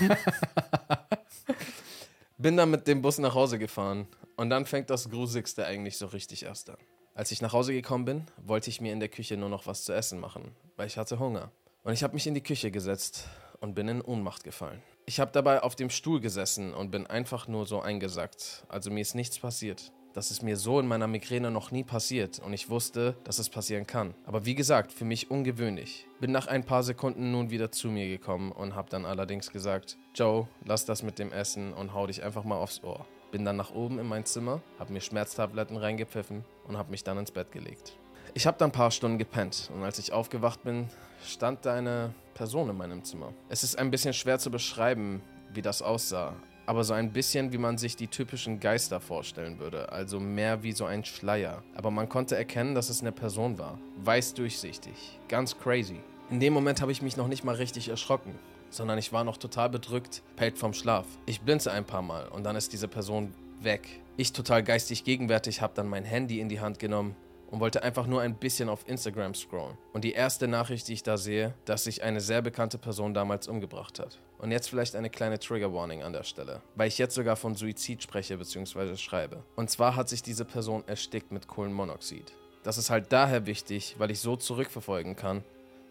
Bin dann mit dem Bus nach Hause gefahren und dann fängt das Gruseligste eigentlich so richtig erst an. Als ich nach Hause gekommen bin, wollte ich mir in der Küche nur noch was zu essen machen, weil ich hatte Hunger. Und ich habe mich in die Küche gesetzt und bin in Ohnmacht gefallen. Ich habe dabei auf dem Stuhl gesessen und bin einfach nur so eingesackt. Also mir ist nichts passiert. Das ist mir so in meiner Migräne noch nie passiert und ich wusste, dass es passieren kann. Aber wie gesagt, für mich ungewöhnlich. Bin nach ein paar Sekunden nun wieder zu mir gekommen und habe dann allerdings gesagt, Joe, lass das mit dem Essen und hau dich einfach mal aufs Ohr. Bin dann nach oben in mein Zimmer, habe mir Schmerztabletten reingepfiffen und habe mich dann ins Bett gelegt. Ich habe dann ein paar Stunden gepennt und als ich aufgewacht bin, stand da eine Person in meinem Zimmer. Es ist ein bisschen schwer zu beschreiben, wie das aussah, aber so ein bisschen wie man sich die typischen Geister vorstellen würde, also mehr wie so ein Schleier. Aber man konnte erkennen, dass es eine Person war. Weiß durchsichtig, ganz crazy. In dem Moment habe ich mich noch nicht mal richtig erschrocken, sondern ich war noch total bedrückt, pellt vom Schlaf. Ich blinze ein paar Mal und dann ist diese Person weg. Ich total geistig gegenwärtig habe dann mein Handy in die Hand genommen und wollte einfach nur ein bisschen auf Instagram scrollen. Und die erste Nachricht, die ich da sehe, dass sich eine sehr bekannte Person damals umgebracht hat. Und jetzt vielleicht eine kleine Trigger Warning an der Stelle, weil ich jetzt sogar von Suizid spreche bzw. schreibe. Und zwar hat sich diese Person erstickt mit Kohlenmonoxid. Das ist halt daher wichtig, weil ich so zurückverfolgen kann,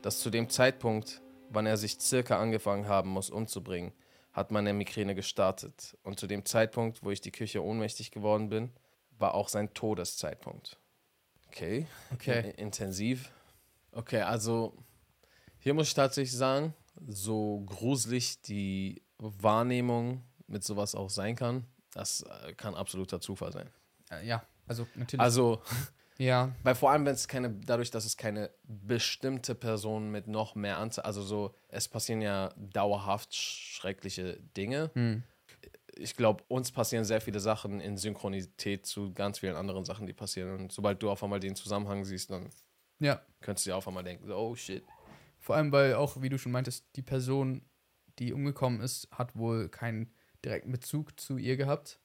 dass zu dem Zeitpunkt, wann er sich circa angefangen haben muss umzubringen, hat meine Migräne gestartet. Und zu dem Zeitpunkt, wo ich die Küche ohnmächtig geworden bin, war auch sein Todeszeitpunkt. Okay. Okay. In intensiv. Okay, also hier muss ich tatsächlich sagen, so gruselig die Wahrnehmung mit sowas auch sein kann, das äh, kann absoluter Zufall sein. Äh, ja, also natürlich. Also, ja, weil vor allem, wenn es keine, dadurch, dass es keine bestimmte Person mit noch mehr Anzahl, also so, es passieren ja dauerhaft schreckliche Dinge. hm. Ich glaube, uns passieren sehr viele Sachen in Synchronität zu ganz vielen anderen Sachen, die passieren. Und sobald du auf einmal den Zusammenhang siehst, dann ja. könntest du dir auf einmal denken, oh shit. Vor allem, weil auch, wie du schon meintest, die Person, die umgekommen ist, hat wohl keinen direkten Bezug zu ihr gehabt.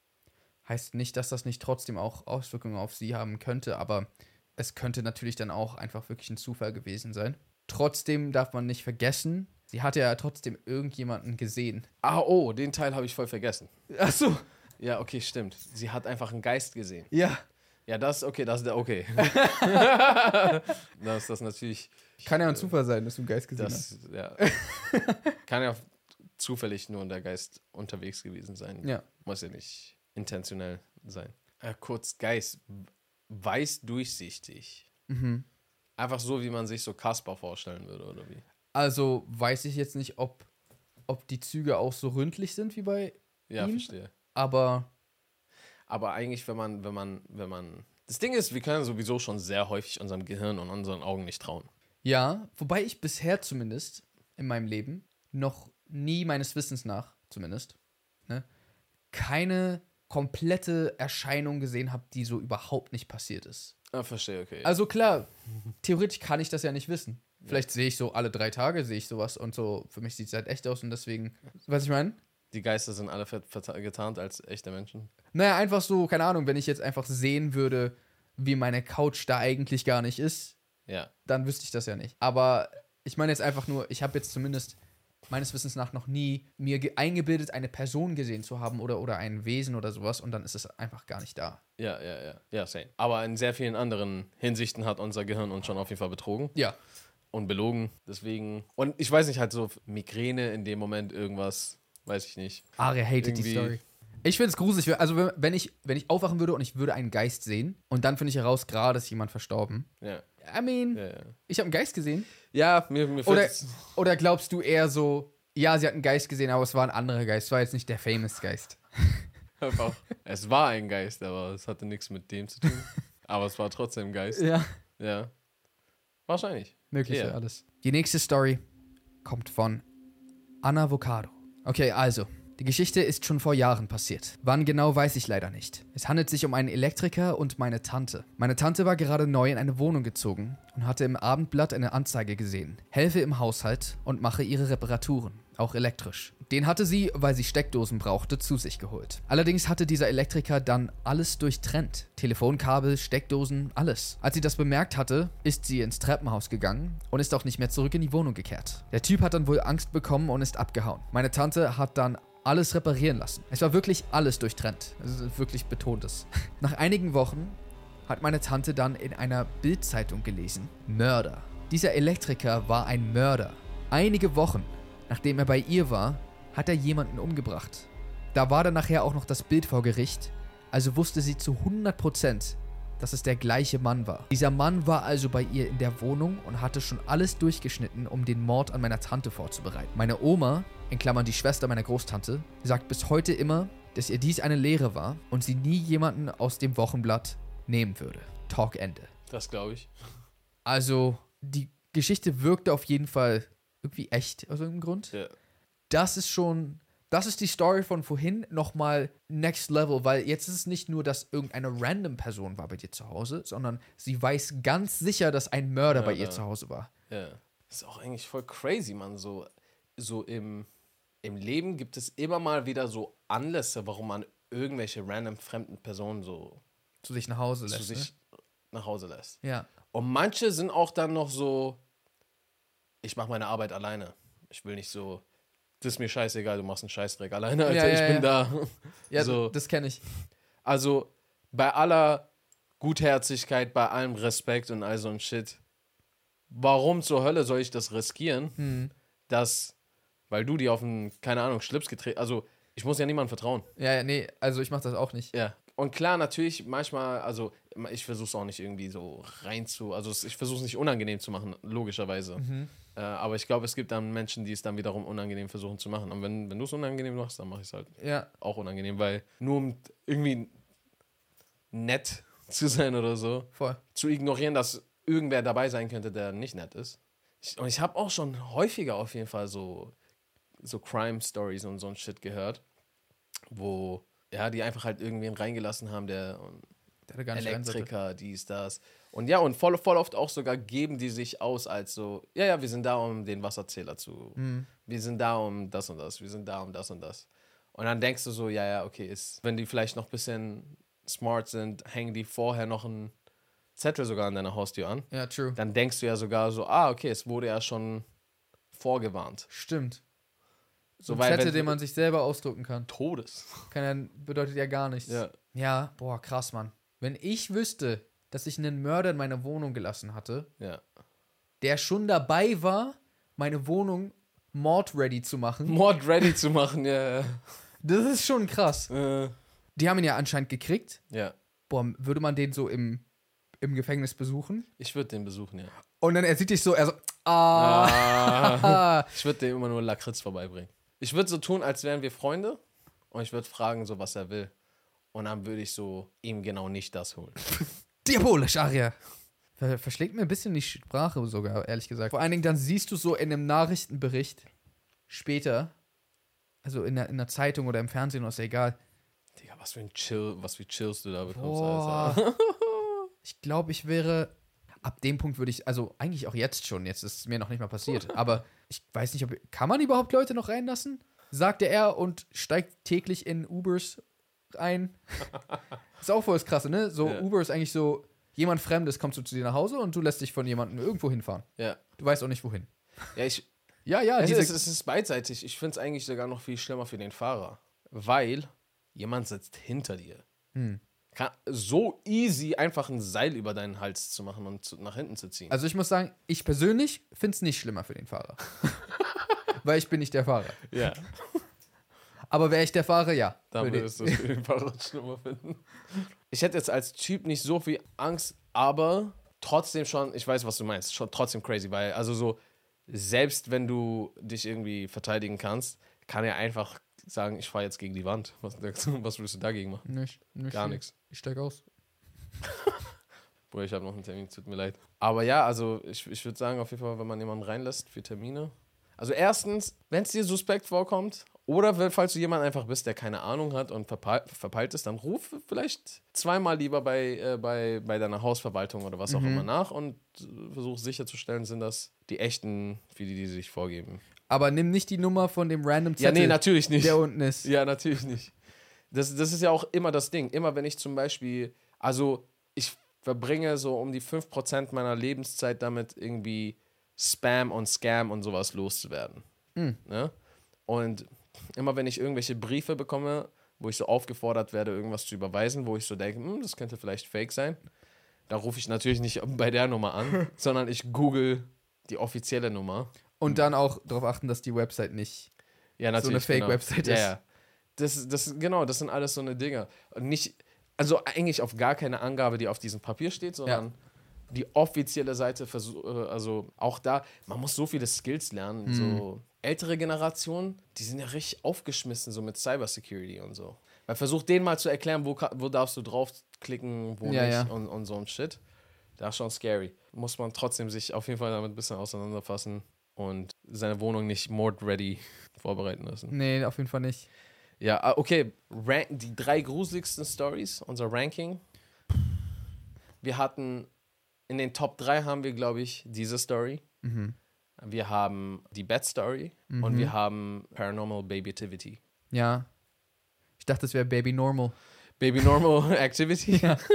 Heißt nicht, dass das nicht trotzdem auch Auswirkungen auf sie haben könnte, aber es könnte natürlich dann auch einfach wirklich ein Zufall gewesen sein. Trotzdem darf man nicht vergessen, sie hatte ja trotzdem irgendjemanden gesehen. Ah, oh, den Teil habe ich voll vergessen. Ach so. Ja, okay, stimmt. Sie hat einfach einen Geist gesehen. Ja. Ja, das, okay, das ist der, okay. das ist das natürlich. Kann ja ein Zufall sein, dass du einen Geist gesehen hast. Das, ja. Kann ja zufällig nur der Geist unterwegs gewesen sein. Ja. Muss ja nicht intentionell sein. Äh, kurz, Geist. Weiß durchsichtig. Mhm. Einfach so, wie man sich so Kasper vorstellen würde, oder wie? Also weiß ich jetzt nicht, ob ob die Züge auch so ründlich sind wie bei, Ja, Ihm? verstehe. aber Aber eigentlich, wenn man, wenn man, wenn man. Das Ding ist, wir können sowieso schon sehr häufig unserem Gehirn und unseren Augen nicht trauen. ja, wobei ich bisher zumindest in meinem Leben noch nie meines Wissens nach zumindest ne, keine komplette Erscheinung gesehen habe, die so überhaupt nicht passiert ist. Ah, verstehe, okay. Also klar, theoretisch kann ich das ja nicht wissen. Vielleicht sehe ich so alle drei Tage, sehe ich sowas und so, für mich sieht es halt echt aus und deswegen, was ich meine? Die Geister sind alle getarnt als echte Menschen. Naja, einfach so, keine Ahnung, wenn ich jetzt einfach sehen würde, wie meine Couch da eigentlich gar nicht ist, Ja. dann wüsste ich das ja nicht. Aber ich meine jetzt einfach nur, ich habe jetzt zumindest meines Wissens nach noch nie mir ge- eingebildet, eine Person gesehen zu haben oder, oder ein Wesen oder sowas und dann ist es einfach gar nicht da. Ja, ja, ja. Ja, same. Aber in sehr vielen anderen Hinsichten hat unser Gehirn uns schon auf jeden Fall betrogen Ja. und belogen. Deswegen. Und ich weiß nicht, halt so Migräne in dem Moment irgendwas, weiß ich nicht. Aria hatet die Irgendwie- Story. Ich finde es gruselig. Also, wenn- ich, wenn ich aufwachen würde und ich würde einen Geist sehen und dann finde ich heraus, gerade ist jemand verstorben. Ja, I mean, ja, ja. ich habe einen Geist gesehen. Ja, mir, mir Oder, oder glaubst du eher so, ja, sie hat einen Geist gesehen, aber es war ein anderer Geist. Es war jetzt nicht der Famous Geist. Es war ein Geist, aber es hatte nichts mit dem zu tun. aber es war trotzdem ein Geist. Ja. Ja. Wahrscheinlich. Möglich für alles. Die nächste Story kommt von Anna Vocado. Okay, also. Die Geschichte ist schon vor Jahren passiert. Wann genau weiß ich leider nicht. Es handelt sich um einen Elektriker und meine Tante. Meine Tante war gerade neu in eine Wohnung gezogen und hatte im Abendblatt eine Anzeige gesehen. Helfe im Haushalt und mache ihre Reparaturen, auch elektrisch. Den hatte sie, weil sie Steckdosen brauchte, zu sich geholt. Allerdings hatte dieser Elektriker dann alles durchtrennt. Telefonkabel, Steckdosen, alles. Als sie das bemerkt hatte, ist sie ins Treppenhaus gegangen und ist auch nicht mehr zurück in die Wohnung gekehrt. Der Typ hat dann wohl Angst bekommen und ist abgehauen. Meine Tante hat dann alles reparieren lassen. Es war wirklich alles durchtrennt. Also wirklich betont es. Nach einigen Wochen hat meine Tante dann in einer Bildzeitung gelesen. Mörder. Dieser Elektriker war ein Mörder. Einige Wochen, nachdem er bei ihr war, hat er jemanden umgebracht. Da war dann nachher auch noch das Bild vor Gericht, also wusste sie zu 100%, dass es der gleiche Mann war. Dieser Mann war also bei ihr in der Wohnung und hatte schon alles durchgeschnitten, um den Mord an meiner Tante vorzubereiten. Meine Oma, in Klammern die Schwester meiner Großtante, sagt bis heute immer, dass ihr dies eine Lehre war und sie nie jemanden aus dem Wochenblatt nehmen würde. Talk Ende. Das glaube ich. Also, die Geschichte wirkte auf jeden Fall irgendwie echt aus irgendeinem Grund. Ja. Das ist schon, das ist die Story von vorhin nochmal next level, weil jetzt ist es nicht nur, dass irgendeine random Person war bei dir zu Hause, sondern sie weiß ganz sicher, dass ein Mörder bei ihr zu Hause war. Ja. Das ist auch eigentlich voll crazy, Mann. So, so im, im Leben gibt es immer mal wieder so Anlässe, warum man irgendwelche random fremden Personen so Zu sich nach Hause zu lässt. sich nach Hause lässt. ne? Ja. Und manche sind auch dann noch so, ich mache meine Arbeit alleine. Ich will nicht so, das ist mir scheißegal, du machst einen Scheißdreck alleine, Alter, Ja, ja, ich bin da. Ja, so, das kenne ich. also bei aller Gutherzigkeit, bei allem Respekt und all so ein Shit, warum zur Hölle soll ich das riskieren, Hm. dass, weil du dir auf einen, keine Ahnung, Schlips getreten, also ich muss ja niemandem vertrauen. Ja, ja, nee, also ich mache das auch nicht. Ja. Und klar, natürlich, manchmal, also ich versuche es auch nicht irgendwie so rein zu, also ich versuche es nicht unangenehm zu machen, logischerweise. Mhm. Äh, aber ich glaube, es gibt dann Menschen, die es dann wiederum unangenehm versuchen zu machen. Und wenn, wenn du es unangenehm machst, dann mache ich es halt Ja, auch unangenehm, weil nur um irgendwie nett zu sein oder so, voll. zu ignorieren, dass irgendwer dabei sein könnte, der nicht nett ist. Ich, und ich habe auch schon häufiger auf jeden Fall so, so Crime-Stories und so ein Shit gehört, wo, ja, die einfach halt irgendwen reingelassen haben, der Der gar nicht. Elektriker, dies, das. Und ja, und voll, voll oft auch sogar geben die sich aus als so, ja, ja, wir sind da, um den Wasserzähler zu, Mhm. wir sind da, um das und das, wir sind da, um das und das. Und dann denkst du so, ja, ja, okay, ist, wenn die vielleicht noch ein bisschen smart sind, hängen die vorher noch einen Zettel sogar an deiner Haustür an. Ja, true. Dann denkst du ja sogar so, ah, okay, es wurde ja schon vorgewarnt. Stimmt. So ein Zettel, den man sich selber ausdrucken kann. Todes. Kann ja, bedeutet ja gar nichts. Ja. Ja, boah, krass, Mann. Wenn ich wüsste, dass ich einen Mörder in meiner Wohnung gelassen hatte, Ja. der schon dabei war, meine Wohnung mord-ready zu machen, Mord ready zu machen, ja. das ist schon krass. Äh, Die haben ihn ja anscheinend gekriegt. ja. Boah, würde man den so im, im Gefängnis besuchen? Ich würde den besuchen, ja. Und dann er sieht dich so, er so, ah. Ah. Ich würde dem immer nur Lakritz vorbeibringen. Ich würde so tun, als wären wir Freunde und ich würde fragen, so was er will. Und dann würde ich so ihm genau nicht das holen. Diabolisch, Aria. Ver verschlägt mir ein bisschen die Sprache sogar, ehrlich gesagt. Vor allen Dingen, dann siehst du so in einem Nachrichtenbericht später, also in der, in der Zeitung oder im Fernsehen, ist ja egal. Digga, was für ein Chill, was für Chills du da bekommst. Boah. Alter. Ich glaube, ich wäre. Ab dem Punkt würde ich, also eigentlich auch jetzt schon, jetzt ist es mir noch nicht mal passiert, aber ich weiß nicht, ob. Kann man überhaupt Leute noch reinlassen? Sagte er und steigt täglich in Ubers ein. ist auch voll das Krasse, ne? So, Ja. Uber ist eigentlich so, jemand Fremdes kommt so zu dir nach Hause und du lässt dich von jemandem irgendwo hinfahren. Ja. Du weißt auch nicht wohin. Ja, ich, Ja, ja, es, diese, ist, es ist beidseitig. Ich finde es eigentlich sogar noch viel schlimmer für den Fahrer. Weil jemand sitzt hinter dir. Hm. So easy einfach ein Seil über deinen Hals zu machen und zu, nach hinten zu ziehen. Also ich muss sagen, ich persönlich finde es nicht schlimmer für den Fahrer. Weil ich bin nicht der Fahrer. ja, Aber wäre ich der Fahrer, ja. dann Würde- würdest du es für den Fahrer schlimmer finden. Ich hätte jetzt als Typ nicht so viel Angst, aber trotzdem schon, ich weiß, was du meinst, schon trotzdem crazy, weil also so, selbst wenn du dich irgendwie verteidigen kannst, kann er einfach sagen, ich fahre jetzt gegen die Wand. Was, was würdest du dagegen machen? Nicht, nicht Gar nichts. Ich steig aus. Bruder, ich habe noch einen Termin, tut mir leid. Aber ja, also ich, ich würde sagen, auf jeden Fall, wenn man jemanden reinlässt für Termine. Also erstens, wenn es dir suspekt vorkommt, oder falls du jemand einfach bist, der keine Ahnung hat und verpeilt, verpeilt ist, dann ruf vielleicht zweimal lieber bei, äh, bei, bei deiner Hausverwaltung oder was auch immer nach und äh, versuch sicherzustellen, sind das die echten, für die, die sich vorgeben. Aber nimm nicht die Nummer von dem random Ja, Zettel, nee, natürlich nicht. der unten ist. Ja, natürlich nicht. Das, das ist ja auch immer das Ding. Immer wenn ich zum Beispiel, also ich verbringe so um die 5% meiner Lebenszeit damit, irgendwie Spam und Scam und sowas loszuwerden. Ne? Und immer wenn ich irgendwelche Briefe bekomme, wo ich so aufgefordert werde, irgendwas zu überweisen, wo ich so denke, hm, das könnte vielleicht fake sein, da rufe ich natürlich nicht bei der Nummer an, sondern ich google die offizielle Nummer. Und dann auch darauf achten, dass die Website nicht. Ja, So eine. Fake-Website genau. ist. Ja, ja. Das, das, genau, das sind alles so eine Dinge. Und nicht, also eigentlich auf gar keine Angabe, die auf diesem Papier steht, sondern die offizielle Seite, äh, also auch da, man muss so viele Skills lernen. Mhm. So ältere Generationen, die sind ja richtig aufgeschmissen, so mit Cybersecurity und so. Weil versuch denen mal zu erklären, wo, wo darfst du draufklicken, wo Ja, nicht ja. Und, und so ein Shit. Das ist schon scary. Muss man trotzdem sich auf jeden Fall damit ein bisschen auseinanderfassen und seine Wohnung nicht mord-ready vorbereiten lassen. Nee, auf jeden Fall nicht. Ja, ah, okay. Rank, die drei gruseligsten Stories, unser Ranking. Wir hatten in den Top 3 haben wir, glaube ich, diese Story. Mhm. Wir haben die Bad Story und wir haben Paranormal Babytivity. Ja. Ich dachte, es wäre Baby Normal. Baby Normal Activity. Ja.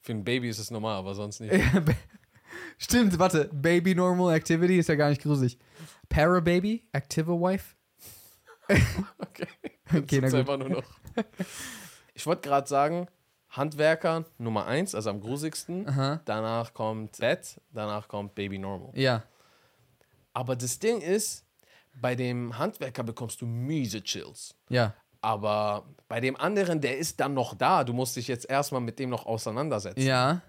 Für ein Baby ist es normal, aber sonst nicht. Stimmt, warte. Baby Normal Activity ist ja gar nicht gruselig. Parababy, Activa Wife. Okay. Okay, gut. einfach nur noch. Ich wollte gerade sagen, Handwerker Nummer 1, also am grusigsten. Aha. Danach kommt Bett, danach kommt Baby Normal. Ja. Aber das Ding ist, bei dem Handwerker bekommst du miese Chills. Ja. Aber bei dem anderen, der ist dann noch da. Du musst dich jetzt erstmal mit dem noch auseinandersetzen. Ja.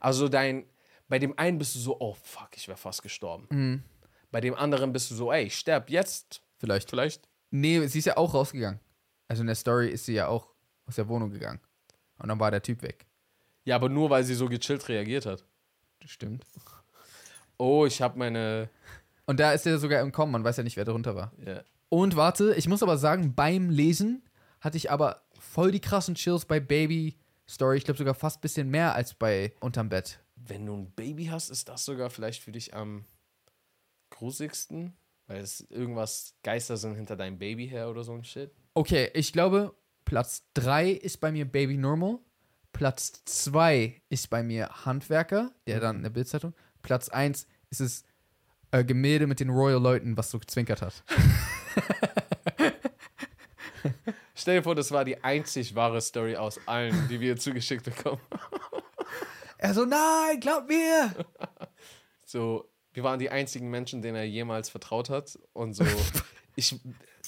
Also dein, bei dem einen bist du so, oh fuck, ich wäre fast gestorben. Mhm. Bei dem anderen bist du so, ey, ich sterb jetzt. Vielleicht. Vielleicht. Nee, sie ist ja auch rausgegangen. Also in der Story ist sie ja auch aus der Wohnung gegangen. Und dann war der Typ weg. Ja, aber nur weil sie so gechillt reagiert hat. Stimmt. Oh, ich habe meine. Und da ist er sogar im Kommen, man weiß ja nicht, wer darunter war. Ja. Und warte, ich muss aber sagen, beim Lesen hatte ich aber voll die krassen Chills bei Baby Story. Ich glaube sogar fast ein bisschen mehr als bei Unterm Bett. Wenn du ein Baby hast, ist das sogar vielleicht für dich am grusigsten. Weil es irgendwas Geister sind hinter deinem Baby her oder so ein Shit. Okay, ich glaube, Platz 3 ist bei mir Baby Normal. Platz 2 ist bei mir Handwerker, der dann in der Bildzeitung. Platz 1 ist es äh, Gemälde mit den Royal Leuten, was so gezwinkert hat. Stell dir vor, das war die einzig wahre Story aus allen, die wir zugeschickt bekommen. Er so, nein, glaub mir! So, wir waren die einzigen Menschen, denen er jemals vertraut hat. Und so, ich,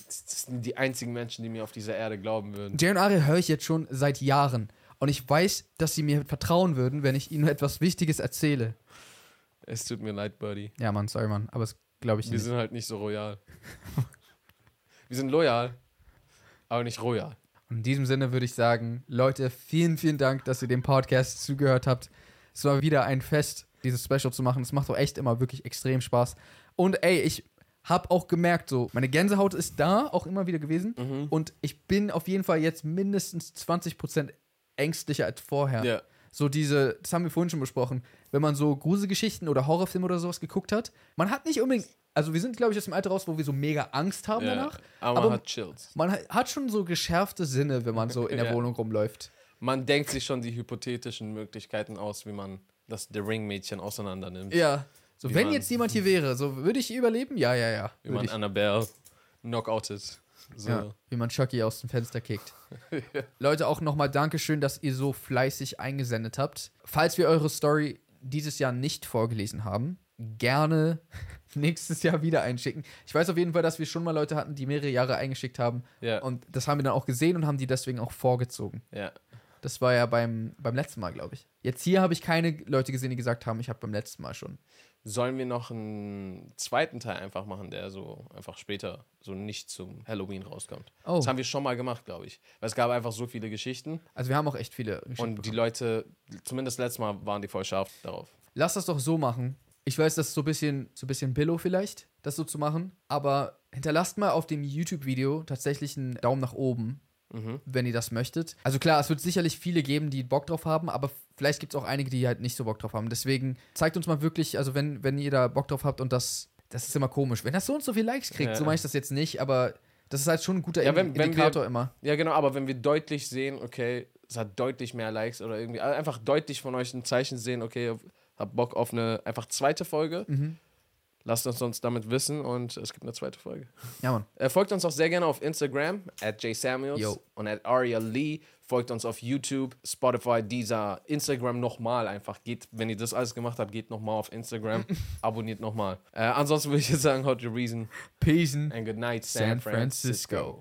das sind die einzigen Menschen, die mir auf dieser Erde glauben würden. Jay und Ari höre ich jetzt schon seit Jahren. Und ich weiß, dass sie mir vertrauen würden, wenn ich ihnen etwas Wichtiges erzähle. Es tut mir leid, Buddy. Ja, Mann, sorry, Mann. Aber es glaube ich Wir nicht. sind halt nicht so royal. Wir sind loyal, aber nicht royal. In diesem Sinne würde ich sagen, Leute, vielen, vielen Dank, dass ihr dem Podcast zugehört habt. Es war wieder ein Fest, dieses Special zu machen. Es macht auch echt immer wirklich extrem Spaß. Und ey, ich habe auch gemerkt, so, meine Gänsehaut ist da, auch immer wieder gewesen. Mhm. Und ich bin auf jeden Fall jetzt mindestens 20% ängstlicher als vorher. Ja. So diese, das haben wir vorhin schon besprochen, wenn man so Gruselgeschichten oder Horrorfilme oder sowas geguckt hat, man hat nicht unbedingt, also wir sind, glaube ich, aus dem Alter raus, wo wir so mega Angst haben ja. danach. Aber man Aber- hat Chills. Man hat- schon so geschärfte Sinne, wenn man so in der Ja. Wohnung rumläuft. Man denkt sich schon die hypothetischen Möglichkeiten aus, wie man das The Ring-Mädchen auseinander nimmt. Ja. So, Wie wenn man- jetzt jemand hier wäre, so würde ich überleben? Ja, ja, ja. Wie man ich. Annabelle knockoutet. So. Ja, wie man Chucky aus dem Fenster kickt. Leute, auch nochmal Dankeschön, dass ihr so fleißig eingesendet habt. Falls wir eure Story dieses Jahr nicht vorgelesen haben, gerne nächstes Jahr wieder einschicken. Ich weiß auf jeden Fall, dass wir schon mal Leute hatten, die mehrere Jahre eingeschickt haben. Ja. Und das haben wir dann auch gesehen und haben die deswegen auch vorgezogen. ja. Das war ja beim, beim letzten Mal, glaube ich. Jetzt hier habe ich keine Leute gesehen, die gesagt haben, ich habe beim letzten Mal schon. Sollen wir noch einen zweiten Teil einfach machen, der so einfach später so nicht zum Halloween rauskommt? Oh. Das haben wir schon mal gemacht, glaube ich. Weil es gab einfach so viele Geschichten Also wir haben auch echt viele geschickt und die bekommen. Leute, zumindest letztes Mal, waren die voll scharf darauf. Lass das doch so machen. Ich weiß, das ist so ein bisschen, so ein bisschen Billo vielleicht, das so zu machen. Aber hinterlasst mal auf dem YouTube-Video tatsächlich einen Daumen nach oben, Mhm. wenn ihr das möchtet. Also klar, es wird sicherlich viele geben, die Bock drauf haben, aber vielleicht gibt es auch einige, die halt nicht so Bock drauf haben. Deswegen zeigt uns mal wirklich, also wenn, wenn ihr da Bock drauf habt und das, das ist immer komisch. Wenn das so und so viele Likes kriegt, Ja. so meine ich das jetzt nicht, aber das ist halt schon ein guter Ja, wenn- wenn Indikator immer. Ja, genau, aber wenn wir deutlich sehen, okay, es hat deutlich mehr Likes oder irgendwie, also einfach deutlich von euch ein Zeichen sehen, okay, hab Bock auf eine einfach zweite Folge, Mhm. lasst uns uns damit wissen und es gibt eine zweite Folge. Ja, Mann. Äh, folgt uns auch sehr gerne auf Instagram, at jsamuels Yo. und at Aria Lee. Folgt uns auf YouTube, Spotify, Deezer, Instagram nochmal einfach. Geht, wenn ihr das alles gemacht habt, geht nochmal auf Instagram, abonniert nochmal. Äh, ansonsten würde ich jetzt sagen, how to reason Peace. and good night, San Francisco.